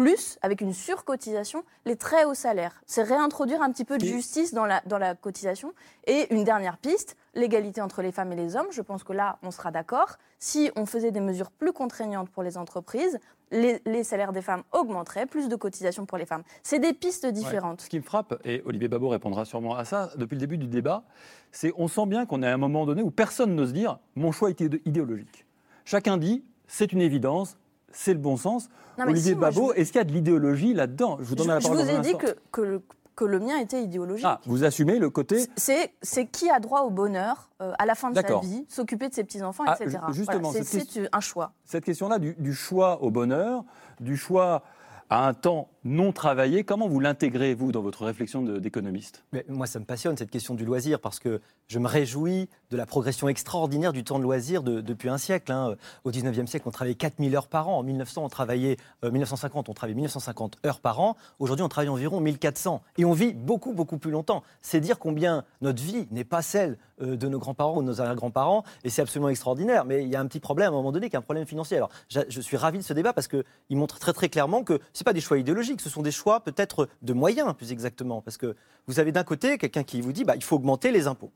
plus, avec une surcotisation, les très hauts salaires. C'est réintroduire un petit peu de justice dans la, dans la cotisation. Et une dernière piste, l'égalité entre les femmes et les hommes. Je pense que là, on sera d'accord. Si on faisait des mesures plus contraignantes pour les entreprises, les, les salaires des femmes augmenteraient, plus de cotisations pour les femmes. C'est des pistes Ouais. différentes. Ce qui me frappe, et Olivier Babot répondra sûrement à ça, depuis le début du débat, c'est on sent bien qu'on est à un moment donné où personne n'ose dire mon choix idé- idéologique. Chacun dit c'est une évidence, c'est le bon sens. Non, Olivier si, je Babot, est-ce qu'il y a de l'idéologie là-dedans? Je vous donne Je, la je parole vous ai dit que, que, le, que le mien était idéologique. Ah, vous assumez le côté. C'est, qui a droit au bonheur euh, à la fin de sa vie, s'occuper de ses petits-enfants, Ah, etc. ju- justement, Voilà, c'est un choix. cette question-là du, du choix au bonheur, du choix à un temps non travaillé. Comment vous l'intégrez, vous, dans votre réflexion d'économiste? Moi, ça me passionne, cette question du loisir, parce que je me réjouis de la progression extraordinaire du temps de loisir depuis un siècle. Hein. Au 19e siècle, on travaillait 4000 heures par an. En 1900, on travaillait, 1950, euh, on travaillait 1950 heures par an. Aujourd'hui, on travaille environ 1400. Et on vit beaucoup, beaucoup plus longtemps. C'est dire combien notre vie n'est pas celle euh, de nos grands-parents ou de nos arrière-grands-parents. Et c'est absolument extraordinaire. Mais il y a un petit problème à un moment donné, qui est un problème financier. Alors, je suis ravi de ce débat parce qu'il montre très, très clairement que ce pas des choix idéologiques, ce sont des choix peut-être de moyens, plus exactement. Parce que vous avez d'un côté quelqu'un qui vous dit bah, il faut augmenter les impôts.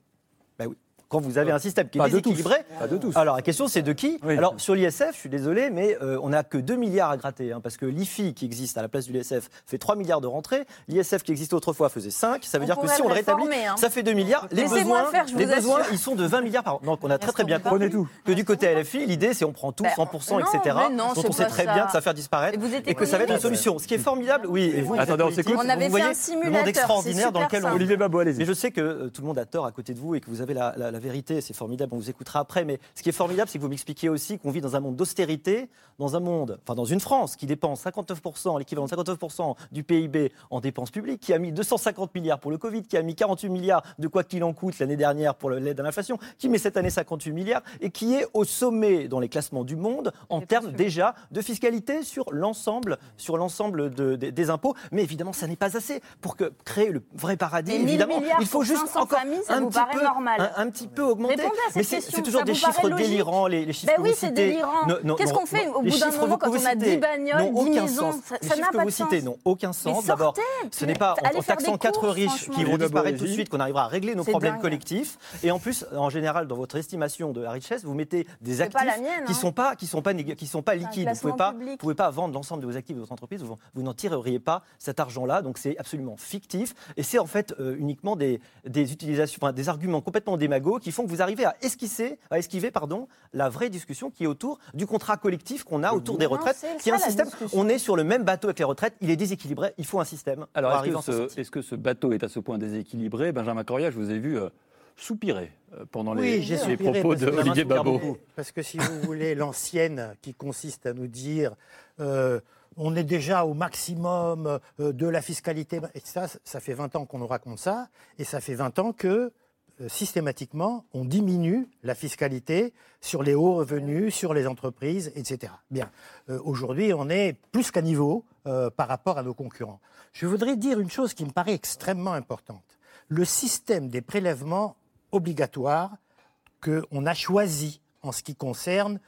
Ben oui quand vous avez un système qui est déséquilibré. pas de tous. Alors la question c'est de qui Alors sur l'ISF, je suis désolé, mais euh, on n'a que 2 milliards à gratter, hein, parce que l'IFI qui existe à la place de l'ISF fait 3 milliards de rentrées, l'ISF qui existait autrefois faisait 5, ça veut dire que si on le rétablit, hein. ça fait 2 milliards. Les besoins, les besoins ils sont de 20 milliards par an. Donc on a très très bien compris tout. que du côté LFI, l'idée c'est on prend tout, 100%, ben, etc. dont on sait très bien que ça va faire disparaître et que ça va être une solution. Ce qui est formidable, oui, et vous, attendez, on s'écoute. On avait fait un simulateur. Le monde extraordinaire dans lequel Olivier Babot, allez Mais je sais que euh, tout le monde a tort à côté de vous et que vous avez la vérité, c'est formidable on vous écoutera après, mais ce qui est formidable, c'est que vous m'expliquiez aussi qu'on vit dans un monde d'austérité, dans un monde, enfin dans une France qui dépense 59%, l'équivalent de 59% du PIB en dépenses publiques, qui a mis 250 milliards pour le Covid, qui a mis 48 milliards de quoi qu'il en coûte l'année dernière pour l'aide à l'inflation, qui met cette année 58 milliards et qui est au sommet dans les classements du monde en termes déjà de fiscalité sur l'ensemble, sur l'ensemble des impôts. Mais évidemment, ça n'est pas assez pour que, créer le vrai paradis. évidemment, il faut juste encore un, petit peu, un, petit peu augmenter. Mais c'est toujours des chiffres délirants, les, chiffres ben oui, c'est délirant. Qu'est-ce qu'on fait au bout d'un moment quand on a 10 bagnoles, 10 maisons Ça n'a pas de sens. Les chiffres que vous citez n'ont aucun sens. D'abord, ce n'est pas en taxant 4 riches qui vont disparaître tout de suite qu'on arrivera à régler nos problèmes collectifs. Et en plus, en général, dans votre estimation de la richesse, vous mettez des actifs qui ne sont pas qui sont pas qui sont pas liquides. Vous pouvez pas pouvez pas vendre l'ensemble de vos actifs de votre entreprise. Vous n'en tireriez pas cet argent-là. Donc c'est absolument fictif. Et c'est en fait euh, uniquement des des utilisations, des arguments complètement démagos qui font que vous arrivez à esquisser, à esquiver pardon, la vraie discussion qui est autour du contrat collectif qu'on a autour des retraites, qui est un système. On est sur le même bateau avec les retraites, il est déséquilibré, il faut un système. Alors est-ce que, ce bateau est à ce point déséquilibré? Benjamin Coria, je vous ai vu. Euh, soupirer euh, pendant les, propos de Olivier Babot. Parce que si vous voulez, l'ancienne qui consiste à nous dire euh, on est déjà au maximum de la fiscalité, etc., ça fait 20 ans qu'on nous raconte ça, et ça fait 20 ans que euh, systématiquement, on diminue la fiscalité sur les hauts revenus, sur les entreprises, etc. Bien, euh, aujourd'hui, on est plus qu'à niveau euh, par rapport à nos concurrents. Je voudrais dire une chose qui me paraît extrêmement importante. Le système des prélèvements obligatoires qu'on a choisi en ce qui concerne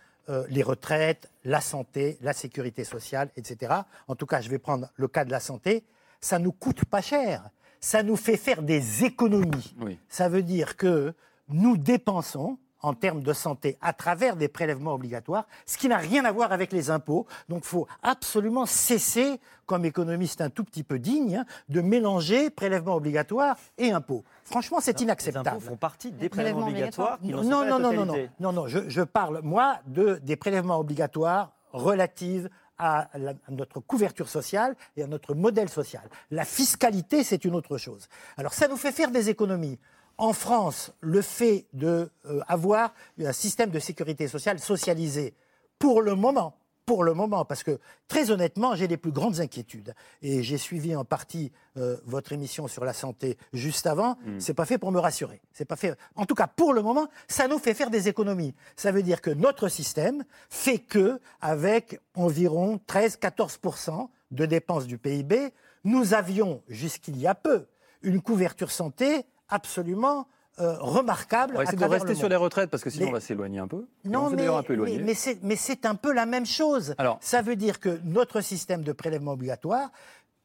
les retraites, la santé, la sécurité sociale, etc. En tout cas, je vais prendre le cas de la santé. Ça nous coûte pas cher ça nous fait faire des économies. Ça veut dire que nous dépensons en termes de santé à travers des prélèvements obligatoires, ce qui n'a rien à voir avec les impôts. Donc il faut absolument cesser, comme économiste un tout petit peu digne, de mélanger prélèvements obligatoires et impôts. Franchement, c'est inacceptable. Les impôts font partie des prélèvements, obligatoires. qui non, non, non, non, non, non, non, je, je parle, moi, de, des prélèvements obligatoires relatives à, notre couverture sociale et à notre modèle social. La fiscalité, c'est une autre chose. Alors ça nous fait faire des économies. En France, le fait d'avoir euh, un système de sécurité sociale socialisé, pour le moment, pour le moment, parce que très honnêtement, j'ai les plus grandes inquiétudes. Et j'ai suivi en partie euh, votre émission sur la santé juste avant. Ce mm. C'est pas fait pour me rassurer. C'est pas fait. En tout cas, pour le moment, ça nous fait faire des économies. Ça veut dire que notre système fait que, avec environ 13-14% de dépenses du PIB, nous avions jusqu'il y a peu une couverture santé absolument euh, remarquable. On va essayer de rester sur les retraites parce que sinon on va s'éloigner un peu. Non, mais, un peu mais, mais c'est un peu la même chose. Alors, Ça veut dire que notre système de prélèvement obligatoire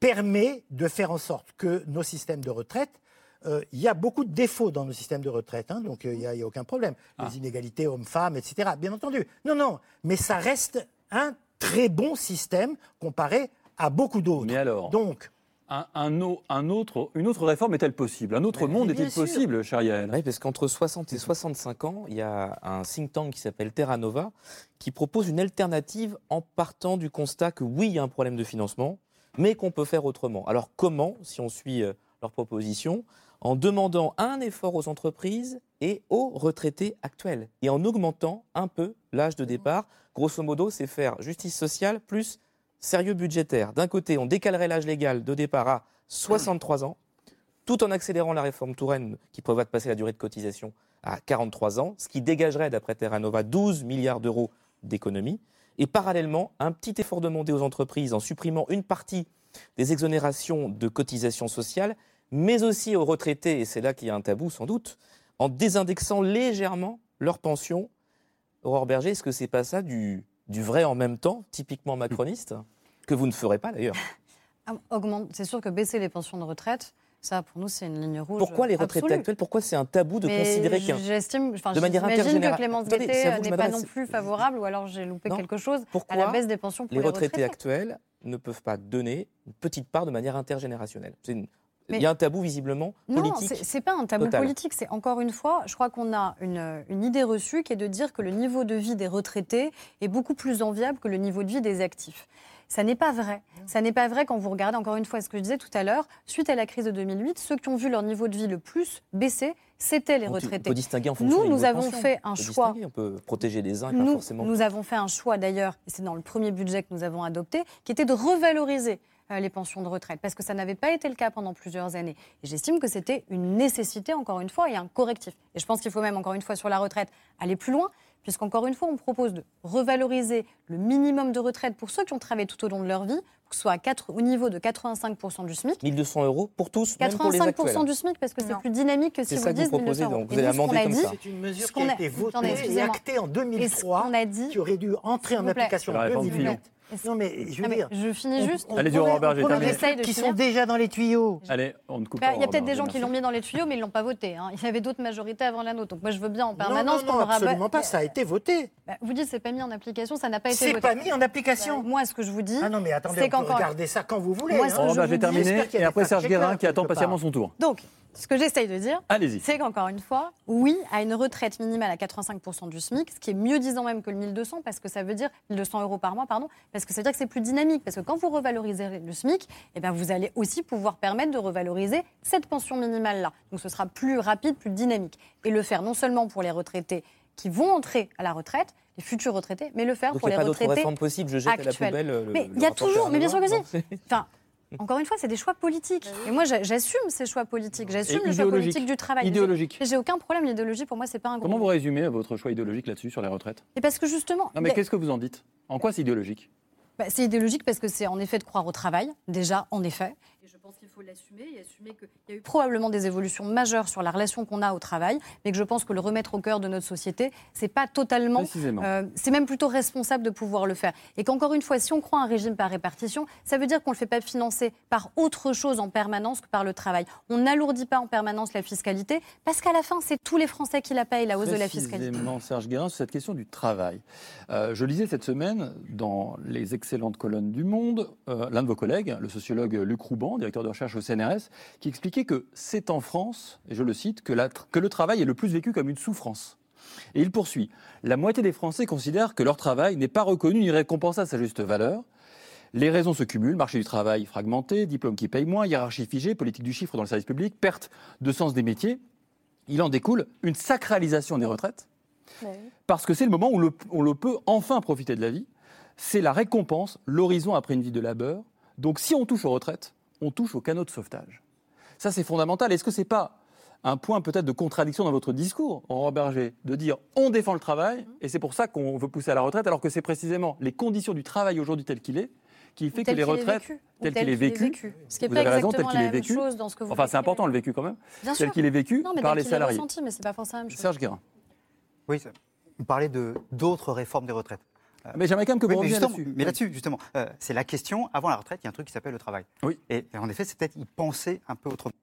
permet de faire en sorte que nos systèmes de retraite euh, il y a beaucoup de défauts dans nos systèmes de retraite, hein, donc euh, il n'y a, aucun problème. Les ah. inégalités hommes-femmes, etc. Bien entendu. Non, non, mais ça reste un très bon système comparé à beaucoup d'autres. Mais alors Donc, un, autre, une autre réforme est-elle possible? Un autre monde est-il possible, cher Oui, parce qu'entre 60 et 65 ans, il y a un think tank qui s'appelle Terra Nova qui propose une alternative en partant du constat que oui, il y a un problème de financement, mais qu'on peut faire autrement. Alors comment, si on suit euh, leur proposition? En demandant un effort aux entreprises et aux retraités actuels, et en augmentant un peu l'âge de départ. Grosso modo, c'est faire justice sociale plus sérieux budgétaire. D'un côté, on décalerait l'âge légal de départ à 63 ans, tout en accélérant la réforme Touraine qui prévoit de passer la durée de cotisation à 43 ans, ce qui dégagerait, d'après Terra Nova, 12 milliards d'euros d'économies. Et parallèlement, un petit effort demandé aux entreprises en supprimant une partie des exonérations de cotisations sociales, mais aussi aux retraités, et c'est là qu'il y a un tabou sans doute, en désindexant légèrement leurs pensions. Aurore Berger, est-ce que c'est pas ça du, du vrai en même temps, typiquement macroniste, que vous ne ferez pas d'ailleurs ah, C'est sûr que baisser les pensions de retraite, ça, pour nous, c'est une ligne rouge. Pourquoi les retraités actuelles Pourquoi c'est un tabou de considérer qu'un. J'estime, de manière intergénérale. que Clémence Guettet n'est pas non plus favorable, ou alors j'ai loupé quelque chose pourquoi à la baisse des pensions pour les, les retraités. actuels ne peuvent pas donner une petite part de manière intergénérationnelle? Il y a un tabou visiblement politique. Non, c'est pas un tabou politique. C'est encore une fois, je crois qu'on a une, une, idée reçue qui est de dire que le niveau de vie des retraités est beaucoup plus enviable que le niveau de vie des actifs. Ça n'est pas vrai. Ça n'est pas vrai quand vous regardez, encore une fois, ce que je disais tout à l'heure, suite à la crise de 2008, ceux qui ont vu leur niveau de vie le plus baisser, c'était les retraités. On peut distinguer en fonction Nous, nous avons fait un choix. On peut protéger les uns, et nous, pas forcément. Nous avons fait un choix d'ailleurs, et c'est dans le premier budget que nous avons adopté, qui était de revaloriser les pensions de retraite, parce que ça n'avait pas été le cas pendant plusieurs années. Et j'estime que c'était une nécessité, encore une fois, et un correctif. Et je pense qu'il faut même, encore une fois, sur la retraite, aller plus loin puisqu'encore une fois, on propose de revaloriser le minimum de retraite pour ceux qui ont travaillé tout au long de leur vie, pour que ce soit au niveau de 85% du SMIC. 1200 euros pour tous, 85% du SMIC, parce que c'est plus dynamique que si vous, dites 1200 euros. Donc vous avez amendé comme ça. C'est une mesure qui a été votée et actée en 2003, qui aurait dû entrer en application en 2008. Non, mais je veux dire. Je finis juste. Allez, du Robert, Qui sont déjà dans les tuyaux. Allez, on ne coupe bah, pas. Il y a peut-être des gens qui l'ont mis dans les tuyaux, mais ils ne l'ont pas voté. Hein. Il y avait d'autres majorités avant la nôtre. Donc moi, je veux bien en permanence qu'on aura. Absolument pas, ça a été voté. Bah, vous dites c'est pas mis en application, ça n'a pas été voté. C'est pas mis en application. Bah, moi, ce que je vous dis. Ah non, mais attendez, on peut regarder ça quand vous voulez. Moi, hein. je vais terminer. Et après, Serge Guérin qui attend patiemment son tour. Donc, ce que j'essaye de dire, c'est qu'encore une fois, oui, à une retraite minimale à 85% du SMIC, ce qui est mieux disant même que le 1200, parce que ça veut dire 1200 euros par mois, pardon, parce que ça veut dire que c'est plus dynamique, parce que quand vous revalorisez le SMIC, eh bien vous allez aussi pouvoir permettre de revaloriser cette pension minimale-là. Donc ce sera plus rapide, plus dynamique. Et le faire non seulement pour les retraités qui vont entrer à la retraite, les futurs retraités, mais le faire pour les retraités. Il n'y a pas d'autres réformes possibles, je jette à la poubelle. mais il y a toujours, mais bien sûr que si. Enfin, encore une fois, c'est des choix politiques. Et moi, j'assume ces choix politiques. J'assume le choix politique du travail. Idéologique. J'ai aucun problème. L'idéologie, pour moi, c'est pas un gros. Comment vous résumez votre choix idéologique là-dessus, sur les retraites? Et parce que justement. Non, mais qu'est-ce que vous en dites? En quoi c'est idéologique? Bah, C'est idéologique parce que c'est en effet de croire au travail, déjà, en effet. Et je pense qu'il faut l'assumer et assumer qu'il y a eu probablement des évolutions majeures sur la relation qu'on a au travail, mais que je pense que le remettre au cœur de notre société, c'est pas totalement. Euh, c'est même plutôt responsable de pouvoir le faire. Et qu'encore une fois, si on croit un régime par répartition, ça veut dire qu'on ne le fait pas financer par autre chose en permanence que par le travail. On n'alourdit pas en permanence la fiscalité, parce qu'à la fin, c'est tous les Français qui la payent, la hausse de la fiscalité. Serge Guérin, sur cette question du travail. Euh, je lisais cette semaine dans les excellentes colonnes du Monde, euh, l'un de vos collègues, le sociologue Luc Rouban, directeur de recherche au CNRS, qui expliquait que c'est en France, et je le cite, que, que le travail est le plus vécu comme une souffrance. Et il poursuit. La moitié des Français considèrent que leur travail n'est pas reconnu ni récompensé à sa juste valeur. Les raisons se cumulent, marché du travail fragmenté, diplôme qui paye moins, hiérarchie figée, politique du chiffre dans le service public, perte de sens des métiers. Il en découle une sacralisation des retraites, parce que c'est le moment où on le peut enfin profiter de la vie. C'est la récompense, l'horizon après une vie de labeur. Donc si on touche aux retraites, on touche au canot de sauvetage. Ça, c'est fondamental. Est-ce que ce n'est pas un point peut-être de contradiction dans votre discours, en Berger, de dire on défend le travail et c'est pour ça qu'on veut pousser à la retraite, alors que c'est précisément les conditions du travail aujourd'hui telles qu'il est qui fait que les retraites telles qu'il est vécu, ce qui est vous avez raison, tel qu'il est vécu. enfin, c'est important le vécu quand même. tel qu'il est vécu par les salariés. Ressenti, mais c'est pas forcément la même chose. Serge Guérin. Oui, vous parlez d'autres réformes des retraites. Mais j'aimerais quand même que vous oui, là-dessus. Mais là-dessus, justement, euh, c'est la question. Avant la retraite, il y a un truc qui s'appelle le travail. Oui. Et, en effet, c'est peut-être y penser un peu autrement.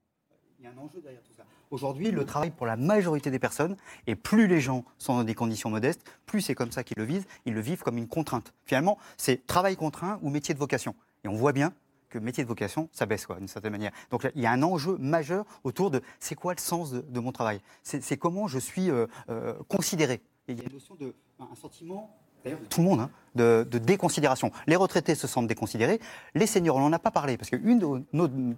Il y a un enjeu derrière tout ça. Aujourd'hui, le travail pour la majorité des personnes, et plus les gens sont dans des conditions modestes, plus c'est comme ça qu'ils le vivent, ils le vivent comme une contrainte. Finalement, c'est travail contraint ou métier de vocation. Et on voit bien que métier de vocation, ça baisse, d'une certaine manière. Donc il y a un enjeu majeur autour de c'est quoi le sens de, mon travail? C'est comment je suis euh, euh, considéré. Et il y a une notion de un sentiment tout le monde, hein, de, déconsidération. Les retraités se sentent déconsidérés. Les seniors, on n'en a pas parlé, parce qu'une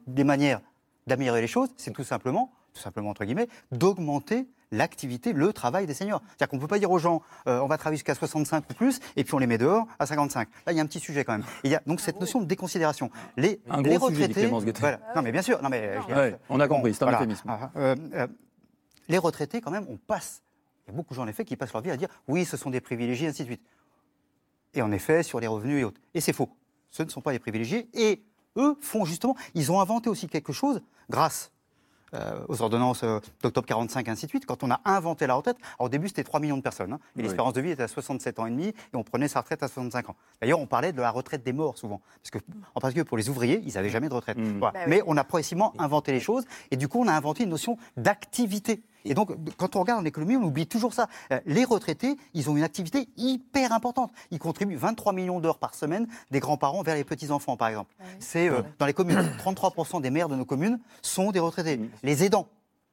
des manières d'améliorer les choses, c'est tout simplement tout simplement entre guillemets, d'augmenter l'activité, le travail des seniors. C'est-à-dire qu'on ne peut pas dire aux gens, euh, on va travailler jusqu'à 65 ou plus, et puis on les met dehors à 55. Là, il y a un petit sujet quand même. il y a donc cette notion de déconsidération. Les, un les gros retraités, sujet, voilà. non mais bien sûr, non mais on a compris, c'est un voilà. Ah, euh, euh, les retraités, quand même, on passe. Il y a beaucoup de gens en effet qui passent leur vie à dire, oui, ce sont des privilégiés, ainsi de suite. Et en effet, sur les revenus et autres. Et c'est faux. Ce ne sont pas des privilégiés. Et eux font justement, ils ont inventé aussi quelque chose grâce euh, aux ordonnances euh, d'octobre 45 et ainsi de suite, quand on a inventé la retraite, au début c'était 3 millions de personnes, hein, et l'espérance de vie était à 67 ans et demi, et on prenait sa retraite à 65 ans. D'ailleurs, on parlait de la retraite des morts souvent, parce que, en particulier pour les ouvriers, ils n'avaient jamais de retraite. Mmh. Bah Mais on a progressivement inventé les choses, et du coup on a inventé une notion d'activité. Et donc, quand on regarde en économie, on oublie toujours ça. Euh, les retraités, ils ont une activité hyper importante. Ils contribuent 23 millions d'heures par semaine des grands-parents vers les petits-enfants, par exemple. C'est euh, dans les communes, 33% des maires de nos communes sont des retraités. Les aidants,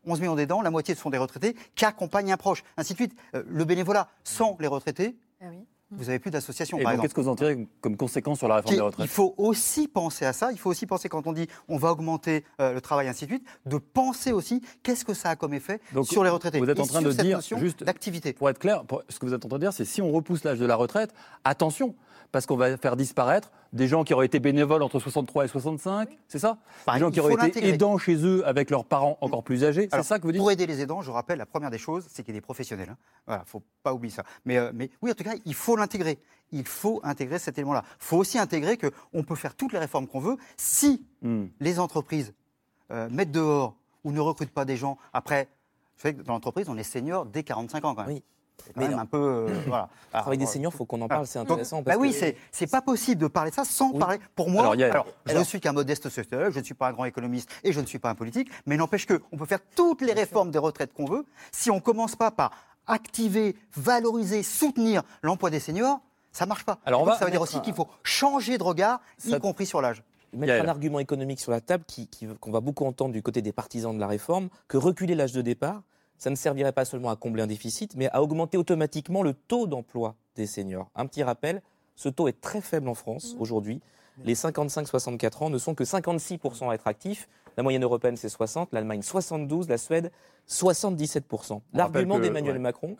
11 millions d'aidants, la moitié sont des retraités qui accompagnent un proche, ainsi de suite. Euh, le bénévolat sans les retraités, ah oui vous n'avez plus d'association. Et qu'est-ce que vous en tirez comme conséquence sur la réforme des retraites Il faut aussi penser à ça. Il faut aussi penser, quand on dit on va augmenter euh, le travail, ainsi de suite, de penser aussi qu'est-ce que ça a comme effet sur les retraités. Vous êtes en train de dire, juste d'activité. Pour être clair, ce que vous êtes en train de dire, c'est si on repousse l'âge de la retraite, attention, parce qu'on va faire disparaître des gens qui auraient été bénévoles entre 63 et 65, c'est ça? Des gens qui auraient été aidants chez eux avec leurs parents encore plus âgés, c'est ça que vous dites? Pour aider les aidants, je rappelle, la première des choses, c'est qu'il y ait des professionnels. Hein. Voilà, faut pas oublier ça. Mais, euh, mais oui, en tout cas, il faut l'intégrer. Il faut intégrer cet élément-là. Il faut aussi intégrer qu'on peut faire toutes les réformes qu'on veut si hmm. les entreprises euh, mettent dehors ou ne recrutent pas des gens. Après, vous savez que dans l'entreprise, on est senior dès 45 ans quand même. Oui. Mais un peu. Euh, voilà. Travail des seniors, il faut qu'on en parle, c'est intéressant. bah oui, c'est pas possible de parler de ça sans parler. Pour moi, alors, je ne suis qu'un modeste sociologue, je ne suis pas un grand économiste et je ne suis pas un politique, mais n'empêche qu'on peut faire toutes les réformes des retraites qu'on veut. Si on ne commence pas par activer, valoriser, soutenir l'emploi des seniors, ça ne marche pas. Alors ça veut dire aussi qu'il faut changer de regard, y compris sur l'âge mettre un argument économique sur la table qu'on va beaucoup entendre du côté des partisans de la réforme, que reculer l'âge de départ, ça ne servirait pas seulement à combler un déficit, mais à augmenter automatiquement le taux d'emploi des seniors. Un petit rappel, ce taux est très faible en France mmh. aujourd'hui. Les 55-64 ans ne sont que 56% à être actifs. La moyenne européenne, c'est 60, l'Allemagne 72, la Suède 77%. L'argument d'Emmanuel Macron,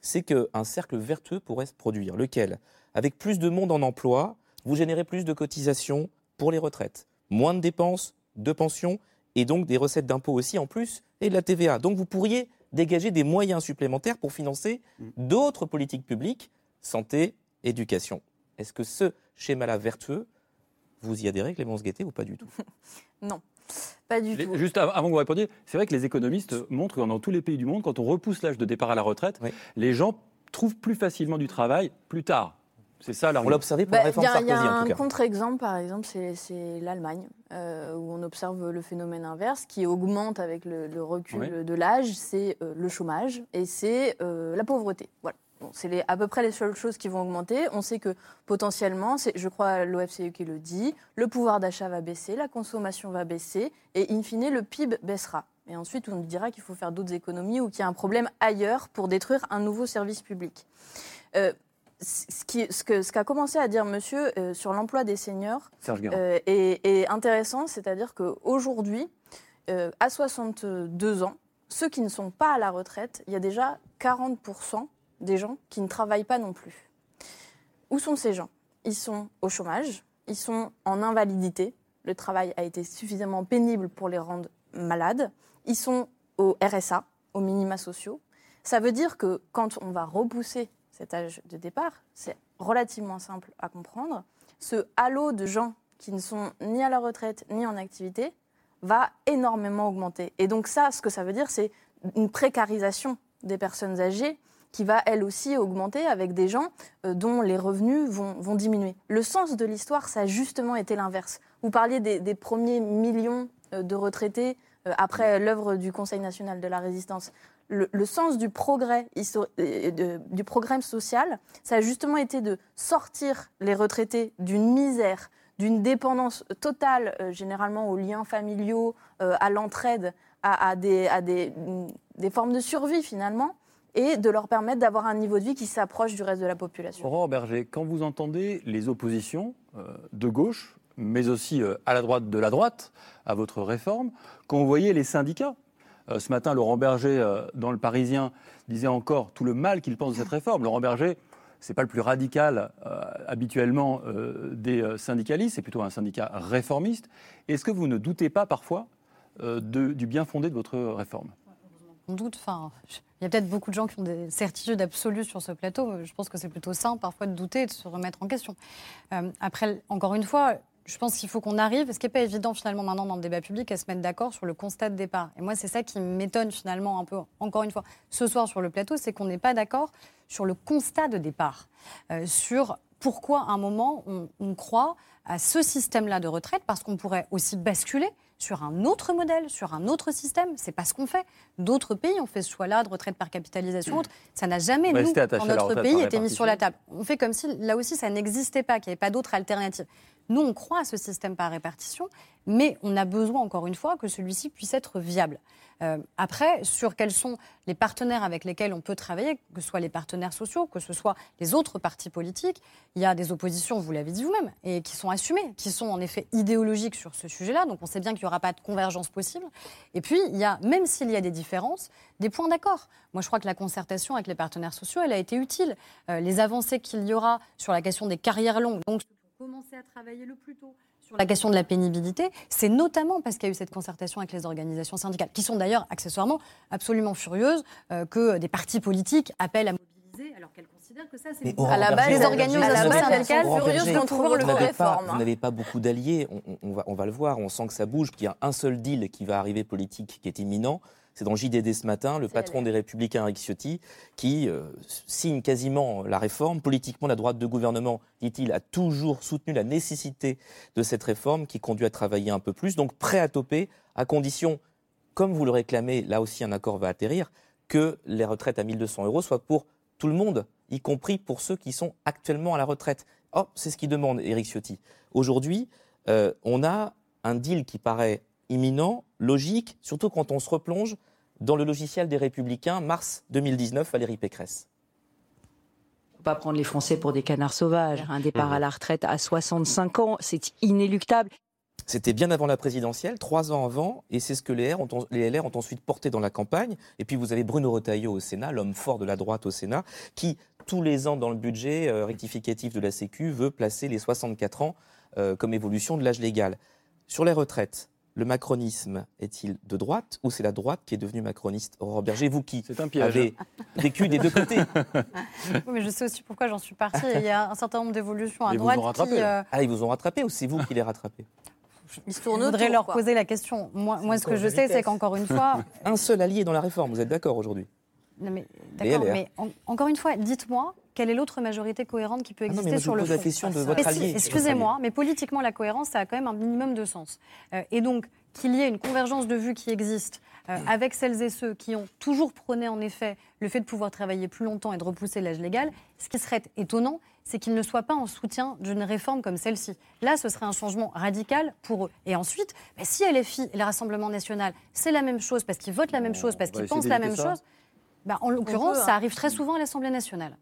c'est qu'un cercle vertueux pourrait se produire. Lequel? Avec plus de monde en emploi, vous générez plus de cotisations pour les retraites, moins de dépenses de pensions et donc des recettes d'impôts aussi en plus, et de la TVA. Donc vous pourriez dégager des moyens supplémentaires pour financer mm. d'autres politiques publiques, santé, éducation. Est-ce que ce schéma-là vertueux, vous y adhérez, Clémence Guettet, ou pas du tout? Non. Pas du tout. Juste avant que vous répondiez, c'est vrai que les économistes montrent que dans tous les pays du monde, quand on repousse l'âge de départ à la retraite, les gens trouvent plus facilement du travail plus tard. C'est ça, on l'a observé pour la bah, réforme Sarkozy, Il y a un contre-exemple, par exemple, c'est l'Allemagne, euh, où on observe le phénomène inverse qui augmente avec le, recul de l'âge, c'est euh, le chômage et c'est euh, la pauvreté. Voilà. c'est à peu près les seules choses qui vont augmenter. On sait que potentiellement, je crois l'OFCE qui le dit, le pouvoir d'achat va baisser, la consommation va baisser et in fine, le PIB baissera. Et ensuite, on dira qu'il faut faire d'autres économies ou qu'il y a un problème ailleurs pour détruire un nouveau service public ce qu'a ce commencé à dire monsieur euh, sur l'emploi des seniors euh, est, intéressant, c'est-à-dire qu'aujourd'hui, euh, à 62 ans, ceux qui ne sont pas à la retraite, il y a déjà 40% des gens qui ne travaillent pas non plus. Où sont ces gens? Ils sont au chômage, ils sont en invalidité, le travail a été suffisamment pénible pour les rendre malades, ils sont au RSA, aux minima sociaux. Ça veut dire que quand on va repousser cet âge de départ, c'est relativement simple à comprendre. Ce halo de gens qui ne sont ni à la retraite ni en activité va énormément augmenter. Et donc ça, ce que ça veut dire, c'est une précarisation des personnes âgées qui va elle aussi augmenter avec des gens euh, dont les revenus vont, diminuer. Le sens de l'histoire, ça a justement été l'inverse. Vous parliez des, premiers millions euh, de retraités euh, après l'œuvre du Conseil national de la résistance le, sens du progrès, du progrès social, ça a justement été de sortir les retraités d'une misère, d'une dépendance totale, euh, généralement aux liens familiaux, euh, à l'entraide, à, des, formes de survie finalement, et de leur permettre d'avoir un niveau de vie qui s'approche du reste de la population. Aurore Berger, quand vous entendez les oppositions euh, de gauche, mais aussi à la droite de la droite, à votre réforme, quand vous voyez les syndicats ce matin, Laurent Berger, dans Le Parisien, disait encore tout le mal qu'il pense de cette réforme. Laurent Berger, c'est pas le plus radical habituellement des syndicalistes, c'est plutôt un syndicat réformiste. Est-ce que vous ne doutez pas parfois du bien fondé de votre réforme? On doute. Enfin, il y a peut-être beaucoup de gens qui ont des certitudes absolues sur ce plateau. Je pense que c'est plutôt sain parfois de douter et de se remettre en question. Euh, après, encore une fois, je pense qu'il faut qu'on arrive, ce qui n'est pas évident finalement maintenant dans le débat public, à se mettre d'accord sur le constat de départ. Et moi, c'est ça qui m'étonne finalement un peu, encore une fois, ce soir sur le plateau, c'est qu'on n'est pas d'accord sur le constat de départ, euh, sur pourquoi à un moment on, on croit à ce système-là de retraite, parce qu'on pourrait aussi basculer sur un autre modèle, sur un autre système. C'est pas ce qu'on fait. D'autres pays ont fait ce choix-là de retraite par capitalisation. Autre. Ça n'a jamais, nous, dans notre pays, été mis sur la table. On fait comme si, là aussi, ça n'existait pas, qu'il n'y avait pas d'autre alternative. Nous, on croit à ce système par répartition, mais on a besoin, encore une fois, que celui-ci puisse être viable. Euh, après, sur quels sont les partenaires avec lesquels on peut travailler, que ce soit les partenaires sociaux, que ce soit les autres partis politiques, il y a des oppositions, vous l'avez dit vous-même, et qui sont assumées, qui sont en effet idéologiques sur ce sujet-là. Donc on sait bien qu'il n'y aura pas de convergence possible. Et puis, il y a, même s'il y a des différences, des points d'accord. Moi, je crois que la concertation avec les partenaires sociaux, elle a été utile. Euh, les avancées qu'il y aura sur la question des carrières longues, donc commencer à travailler le plus tôt sur la question de la pénibilité, c'est notamment parce qu'il y a eu cette concertation avec les organisations syndicales, qui sont d'ailleurs accessoirement absolument furieuses euh, que des partis politiques appellent à mobiliser alors qu'elles considèrent que ça c'est à la base les organisations syndicales furieuses contre votre réforme. Vous n'avez pas beaucoup d'alliés, on, va, on va le voir, on sent que ça bouge, qu'il y a un seul deal qui va arriver politique qui est imminent, c'est dans JDD ce matin, le patron des Républicains, Eric Ciotti, qui euh, signe quasiment la réforme. Politiquement, la droite de gouvernement, dit-il, a toujours soutenu la nécessité de cette réforme qui conduit à travailler un peu plus. Donc prêt à toper, à condition, comme vous le réclamez, là aussi un accord va atterrir, que les retraites à 1200 euros soient pour tout le monde, y compris pour ceux qui sont actuellement à la retraite. Oh, c'est ce qu'il demande, Eric Ciotti. Aujourd'hui, euh, on a un deal qui paraît imminent, logique, surtout quand on se replonge dans le logiciel des Républicains, mars 2019, Valérie Pécresse pas prendre les Français pour des canards sauvages. Un départ mmh. à la retraite à 65 ans, c'est inéluctable. C'était bien avant la présidentielle, trois ans avant, et c'est ce que les LR, ont, les LR, ont, ensuite porté dans la campagne. Et puis vous avez Bruno Retailleau au Sénat, l'homme fort de la droite au Sénat, qui tous les ans dans le budget euh, rectificatif de la Sécu veut placer les 64 ans euh, comme évolution de l'âge légal. Sur les retraites, le macronisme est-il de droite ou c'est la droite qui est devenue macroniste Aurore Berger, vous qui avez vécu des deux côtés? oui, mais je sais aussi pourquoi j'en suis partie. Il y a un certain nombre d'évolutions à droite qui... Euh, ah, ils vous ont rattrapé ou c'est vous qui les rattrapez? Il faudrait leur poser la question. Moi, moi ce que je sais, c'est qu'encore une fois... un seul allié dans la réforme, vous êtes d'accord aujourd'hui? Mais, D'accord, mais encore une fois, dites-moi, quelle est l'autre majorité cohérente qui peut ah exister sur le fond la question de votre allié. Excusez-moi, mais politiquement, la cohérence, ça a quand même un minimum de sens. Euh, et donc, qu'il y ait une convergence de vues qui existe euh, avec celles et ceux qui ont toujours prôné, en effet, le fait de pouvoir travailler plus longtemps et de repousser l'âge légal, ce qui serait étonnant, c'est qu'ils ne soient pas en soutien d'une réforme comme celle-ci. Là, ce serait un changement radical pour eux. Et ensuite, bah, si LFI et le Rassemblement national, c'est la même chose, parce qu'ils votent la même chose, parce qu'ils pensent la même chose, bah, en l'occurrence, ça hein. arrive très souvent à l'Assemblée nationale.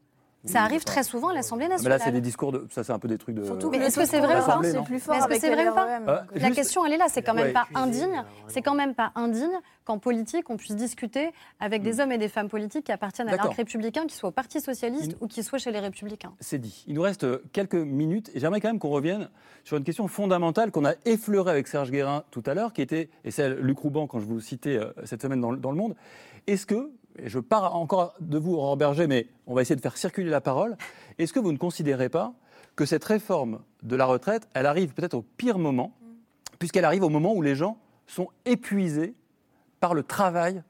Ça arrive très souvent à l'Assemblée nationale. Mais là, c'est des discours de. Ça, c'est un peu des trucs de. Surtout, mais est-ce que c'est vrai ou pas C'est plus fort. Est-ce que c'est vrai ou pas La question, elle est là. C'est quand même pas indigne. C'est quand même pas indigne qu'en politique, on puisse discuter avec des mm. hommes et des femmes politiques qui appartiennent à l'arc républicain, qui soient au Parti socialiste ou qui soient chez les Républicains. C'est dit. Il nous reste quelques minutes et j'aimerais quand même qu'on revienne sur une question fondamentale qu'on a effleurée avec Serge Guérin tout à l'heure, qui était, et c'est Luc Rouban quand je vous citais euh, cette semaine dans Le Monde. Est-ce que je pars encore de vous, Aurore Berger, mais on va essayer de faire circuler la parole. Est-ce que vous ne considérez pas que cette réforme de la retraite, elle arrive peut-être au pire moment, puisqu'elle arrive au moment où les gens sont épuisés par le travail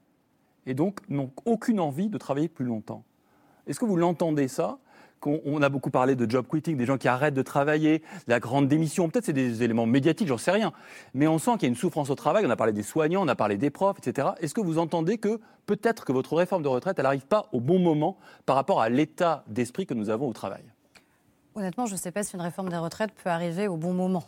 et donc n'ont aucune envie de travailler plus longtemps? Est-ce que vous l'entendez ça? On a beaucoup parlé de job quitting, des gens qui arrêtent de travailler, la grande démission. Peut-être c'est des éléments médiatiques, j'en sais rien. Mais on sent qu'il y a une souffrance au travail. On a parlé des soignants, on a parlé des profs, etc. Est-ce que vous entendez que peut-être que votre réforme de retraite, elle n'arrive pas au bon moment par rapport à l'état d'esprit que nous avons au travail? Honnêtement, je ne sais pas si une réforme des retraites peut arriver au bon moment.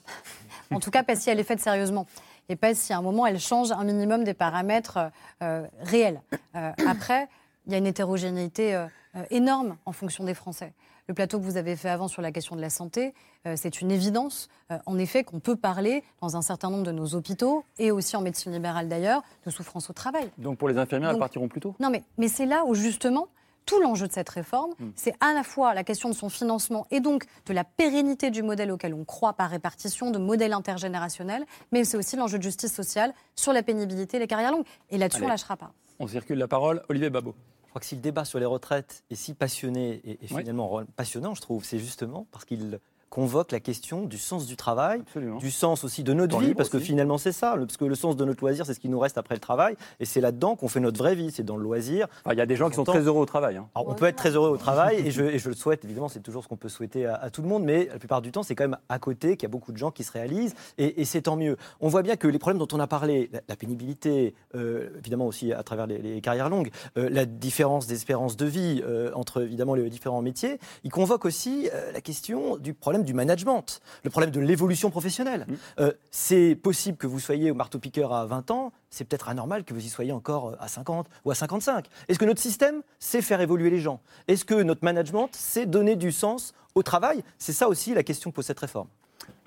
en tout cas, pas si elle est faite sérieusement et pas si à un moment elle change un minimum des paramètres euh, réels. Euh, après, il y a une hétérogénéité. Euh, énorme en fonction des Français. le plateau que vous avez fait avant sur la question de la santé, euh, c'est une évidence, euh, en effet, qu'on peut parler dans un certain nombre de nos hôpitaux, et aussi en médecine libérale d'ailleurs, de souffrance au travail. Donc pour les infirmières, elles partiront plus tôt? Non, mais, mais c'est là où justement, tout l'enjeu de cette réforme, c'est à la fois la question de son financement et donc de la pérennité du modèle auquel on croit par répartition, de modèle intergénérationnel, mais c'est aussi l'enjeu de justice sociale sur la pénibilité et les carrières longues. Et là-dessus, on ne lâchera pas. On circule la parole. Olivier Babot. Je crois que si le débat sur les retraites est si passionné et, finalement passionnant, je trouve, c'est justement parce qu'il convoque la question du sens du travail, Absolument. du sens aussi de notre vie, parce que finalement c'est ça, parce que le sens de notre loisir, c'est ce qui nous reste après le travail, et c'est là-dedans qu'on fait notre vraie vie, c'est dans le loisir. Enfin, Il y a des gens qui sont très heureux au travail. hein. Alors, on peut être très heureux au travail, et je, et je le souhaite, évidemment, c'est toujours ce qu'on peut souhaiter à, à tout le monde, mais la plupart du temps, c'est quand même à côté qu'il y a beaucoup de gens qui se réalisent, et, et c'est tant mieux. On voit bien que les problèmes dont on a parlé, la, la pénibilité, euh, évidemment aussi à travers les, les carrières longues, euh, la différence d'espérance de vie euh, entre évidemment les différents métiers, ils convoquent aussi la question du problème du management, le problème de l'évolution professionnelle. Euh, c'est possible que vous soyez au marteau-piqueur à 20 ans, c'est peut-être anormal que vous y soyez encore euh, à 50 ou à 55. Est-ce que notre système sait faire évoluer les gens? Est-ce que notre management sait donner du sens au travail? C'est ça aussi la question que pose cette réforme.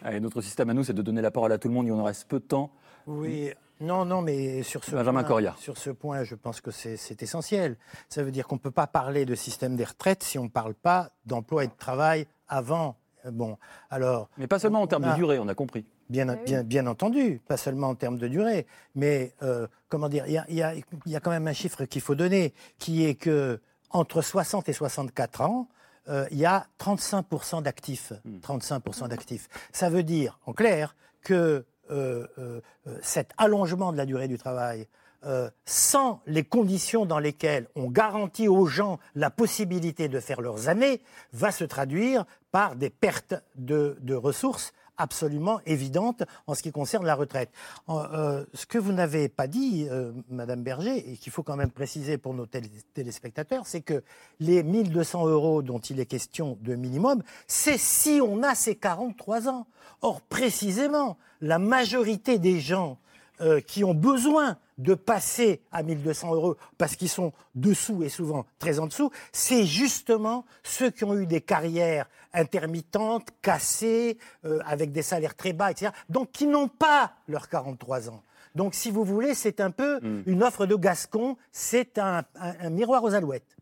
Allez, notre système à nous, c'est de donner la parole à tout le monde. Il en reste peu de temps. Oui, non, non, mais sur ce, Benjamin point, Coria. sur ce point, je pense que c'est c'est essentiel. Ça veut dire qu'on ne peut pas parler de système des retraites si on ne parle pas d'emploi et de travail avant. Euh, Bon, alors, Mais pas seulement en termes Ah. de durée, on a compris. bien, bien, bien entendu, pas seulement en termes de durée, mais euh, comment dire, il y a, il y a- il y a quand même un chiffre qu'il faut donner, qui est que entre 60 et 64 ans, euh, il y a 35% d'actifs. 35% d'actifs. Ça veut dire, en clair, que euh, euh, euh, cet allongement de la durée du travail, euh, sans les conditions dans lesquelles on garantit aux gens la possibilité de faire leurs années, va se traduire par des pertes de, ressources absolument évidentes en ce qui concerne la retraite. Euh, ce que vous n'avez pas dit, euh, Madame Berger, et qu'il faut quand même préciser pour nos télé- téléspectateurs, c'est que les 1200 euros dont il est question de minimum, c'est si on a ces 43 ans. Or, précisément, la majorité des gens euh, qui ont besoin de passer à 1200 euros parce qu'ils sont dessous et souvent très en dessous, c'est justement ceux qui ont eu des carrières intermittentes, cassées, euh, avec des salaires très bas, etc. Donc qui n'ont pas leurs 43 ans. Donc si vous voulez, c'est un peu une offre de Gascon, c'est un, un- un miroir aux alouettes.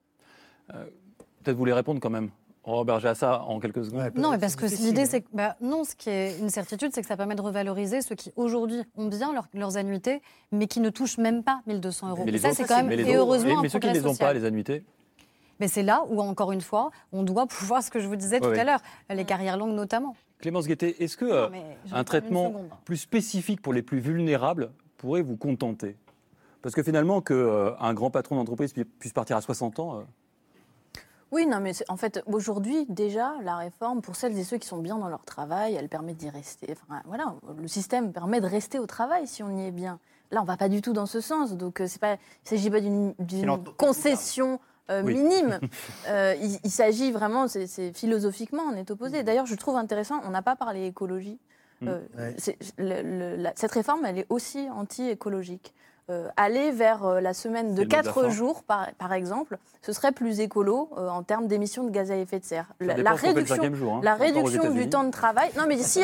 Peut-être vous voulez répondre quand même. À ça en quelques secondes. Ouais, Non, mais parce que l'idée, hein. c'est que, bah, non, ce qui est une certitude, c'est que ça permet de revaloriser ceux qui aujourd'hui ont bien leur- leurs annuités, mais qui ne touchent même pas 1200 euros. Mais Et les ça, c'est quand même, mais les et heureusement, mais- ceux qui ne les ont pas, les annuités, Mais c'est là où, encore une fois, on doit pouvoir, ce que je vous disais tout Ouais, à l'heure, les carrières longues notamment. Clémence Guettet, est-ce que euh, un traitement plus spécifique pour les plus vulnérables pourrait vous contenter? Parce que finalement, qu'un grand patron d'entreprise pu- puisse partir à 60 ans, euh, Oui, non, mais en fait, aujourd'hui, déjà, la réforme, pour celles et ceux qui sont bien dans leur travail, elle permet d'y rester. Enfin, voilà, le système permet de rester au travail si on y est bien. Là, on va pas du tout dans ce sens. Donc, euh, c'est pas, il ne s'agit pas d'une concession euh, Oui. minime. Euh, il il s'agit vraiment, c'est philosophiquement, on est opposé. D'ailleurs, je trouve intéressant, on n'a pas parlé écologie. Euh, Ouais. c'est- le- le- la- cette réforme, elle est aussi anti-écologique. Euh, aller vers euh, la semaine de le mot de la 4 fin. jours, par, par exemple, ce serait plus écolo euh, en termes d'émissions de gaz à effet de serre. La, réduction, jour. hein. la réduction du temps de travail. Non, mais ici,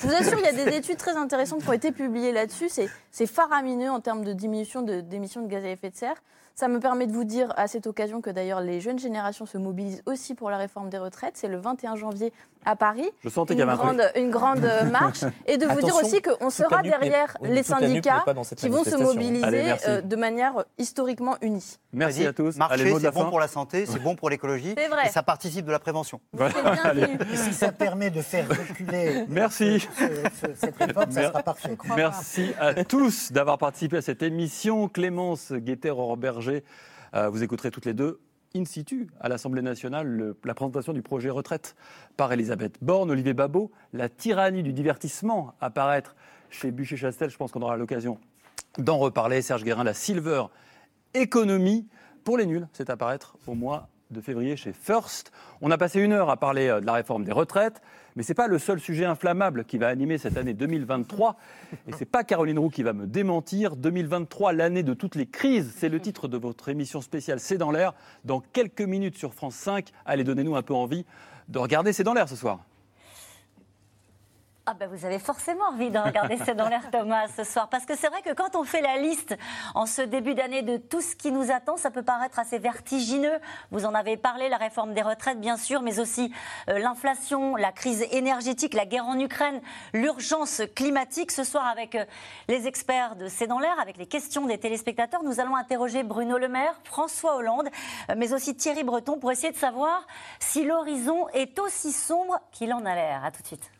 je vous assure, il y a des études très intéressantes qui ont été publiées là-dessus. C'est- C'est faramineux en termes de diminution de- d'émissions de, gaz à effet de serre. Ça me permet de vous dire à cette occasion que d'ailleurs les jeunes générations se mobilisent aussi pour la réforme des retraites. C'est le 21 janvier à Paris. Je sentais qu'il y Une avait un grande, une grande marche. Et de vous dire aussi qu'on sera derrière les syndicats qui vont se mobiliser Allez, euh, de manière euh, historiquement unie. Merci à tous. Marcher, c'est bon fin. pour la santé, c'est bon pour l'écologie. C'est vrai. Et ça participe de la prévention. Et si ça permet de faire reculer Merci. ce- ce- cette réforme, ça sera parfait. Merci à tous d'avoir participé à cette émission. Clémence Guetter, Aurore Euh, vous écouterez toutes les deux in situ à l'Assemblée nationale le- la présentation du projet retraite par Elisabeth Borne, Olivier Babot, la tyrannie du divertissement apparaître chez Bûcher-Chastel. Je pense qu'on aura l'occasion d'en reparler. Serge Guérin, la Silver Economy pour les nuls, c'est apparaître au mois de février chez First. On a passé une heure à parler euh, de la réforme des retraites, mais ce n'est pas le seul sujet inflammable qui va animer cette année 2023. Et ce n'est pas Caroline Roux qui va me démentir. 2023, l'année de toutes les crises, c'est le titre de votre émission spéciale C'est dans l'air. Dans quelques minutes sur France 5, allez, donnez-nous un peu envie de regarder C'est dans l'air ce soir. Ah ben vous avez forcément envie de regarder C'est dans l'air Thomas ce soir parce que c'est vrai que quand on fait la liste en ce début d'année de tout ce qui nous attend, ça peut paraître assez vertigineux. Vous en avez parlé, la réforme des retraites bien sûr, mais aussi euh, l'inflation, la crise énergétique, la guerre en Ukraine, l'urgence climatique. Ce soir avec euh, les experts de C'est dans l'air, avec les questions des téléspectateurs, nous allons interroger Bruno Le Maire, François Hollande, euh, mais aussi Thierry Breton pour essayer de savoir si l'horizon est aussi sombre qu'il en a l'air. À tout de suite.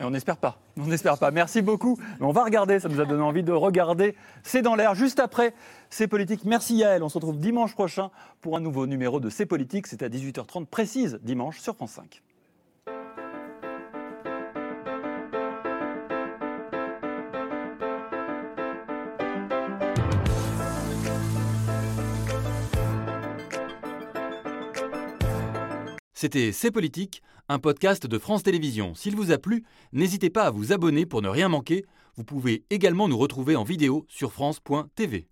On n'espère pas. On n'espère pas. Merci beaucoup. On va regarder. Ça nous a donné envie de regarder. C'est dans l'air. Juste après, C'est politique. Merci Yael. On se retrouve dimanche prochain pour un nouveau numéro de C'est politique. C'est à 18h30 précise dimanche sur France 5. C'était C'est politique, un podcast de France Télévisions. S'il vous a plu, n'hésitez pas à vous abonner pour ne rien manquer. Vous pouvez également nous retrouver en vidéo sur France.tv.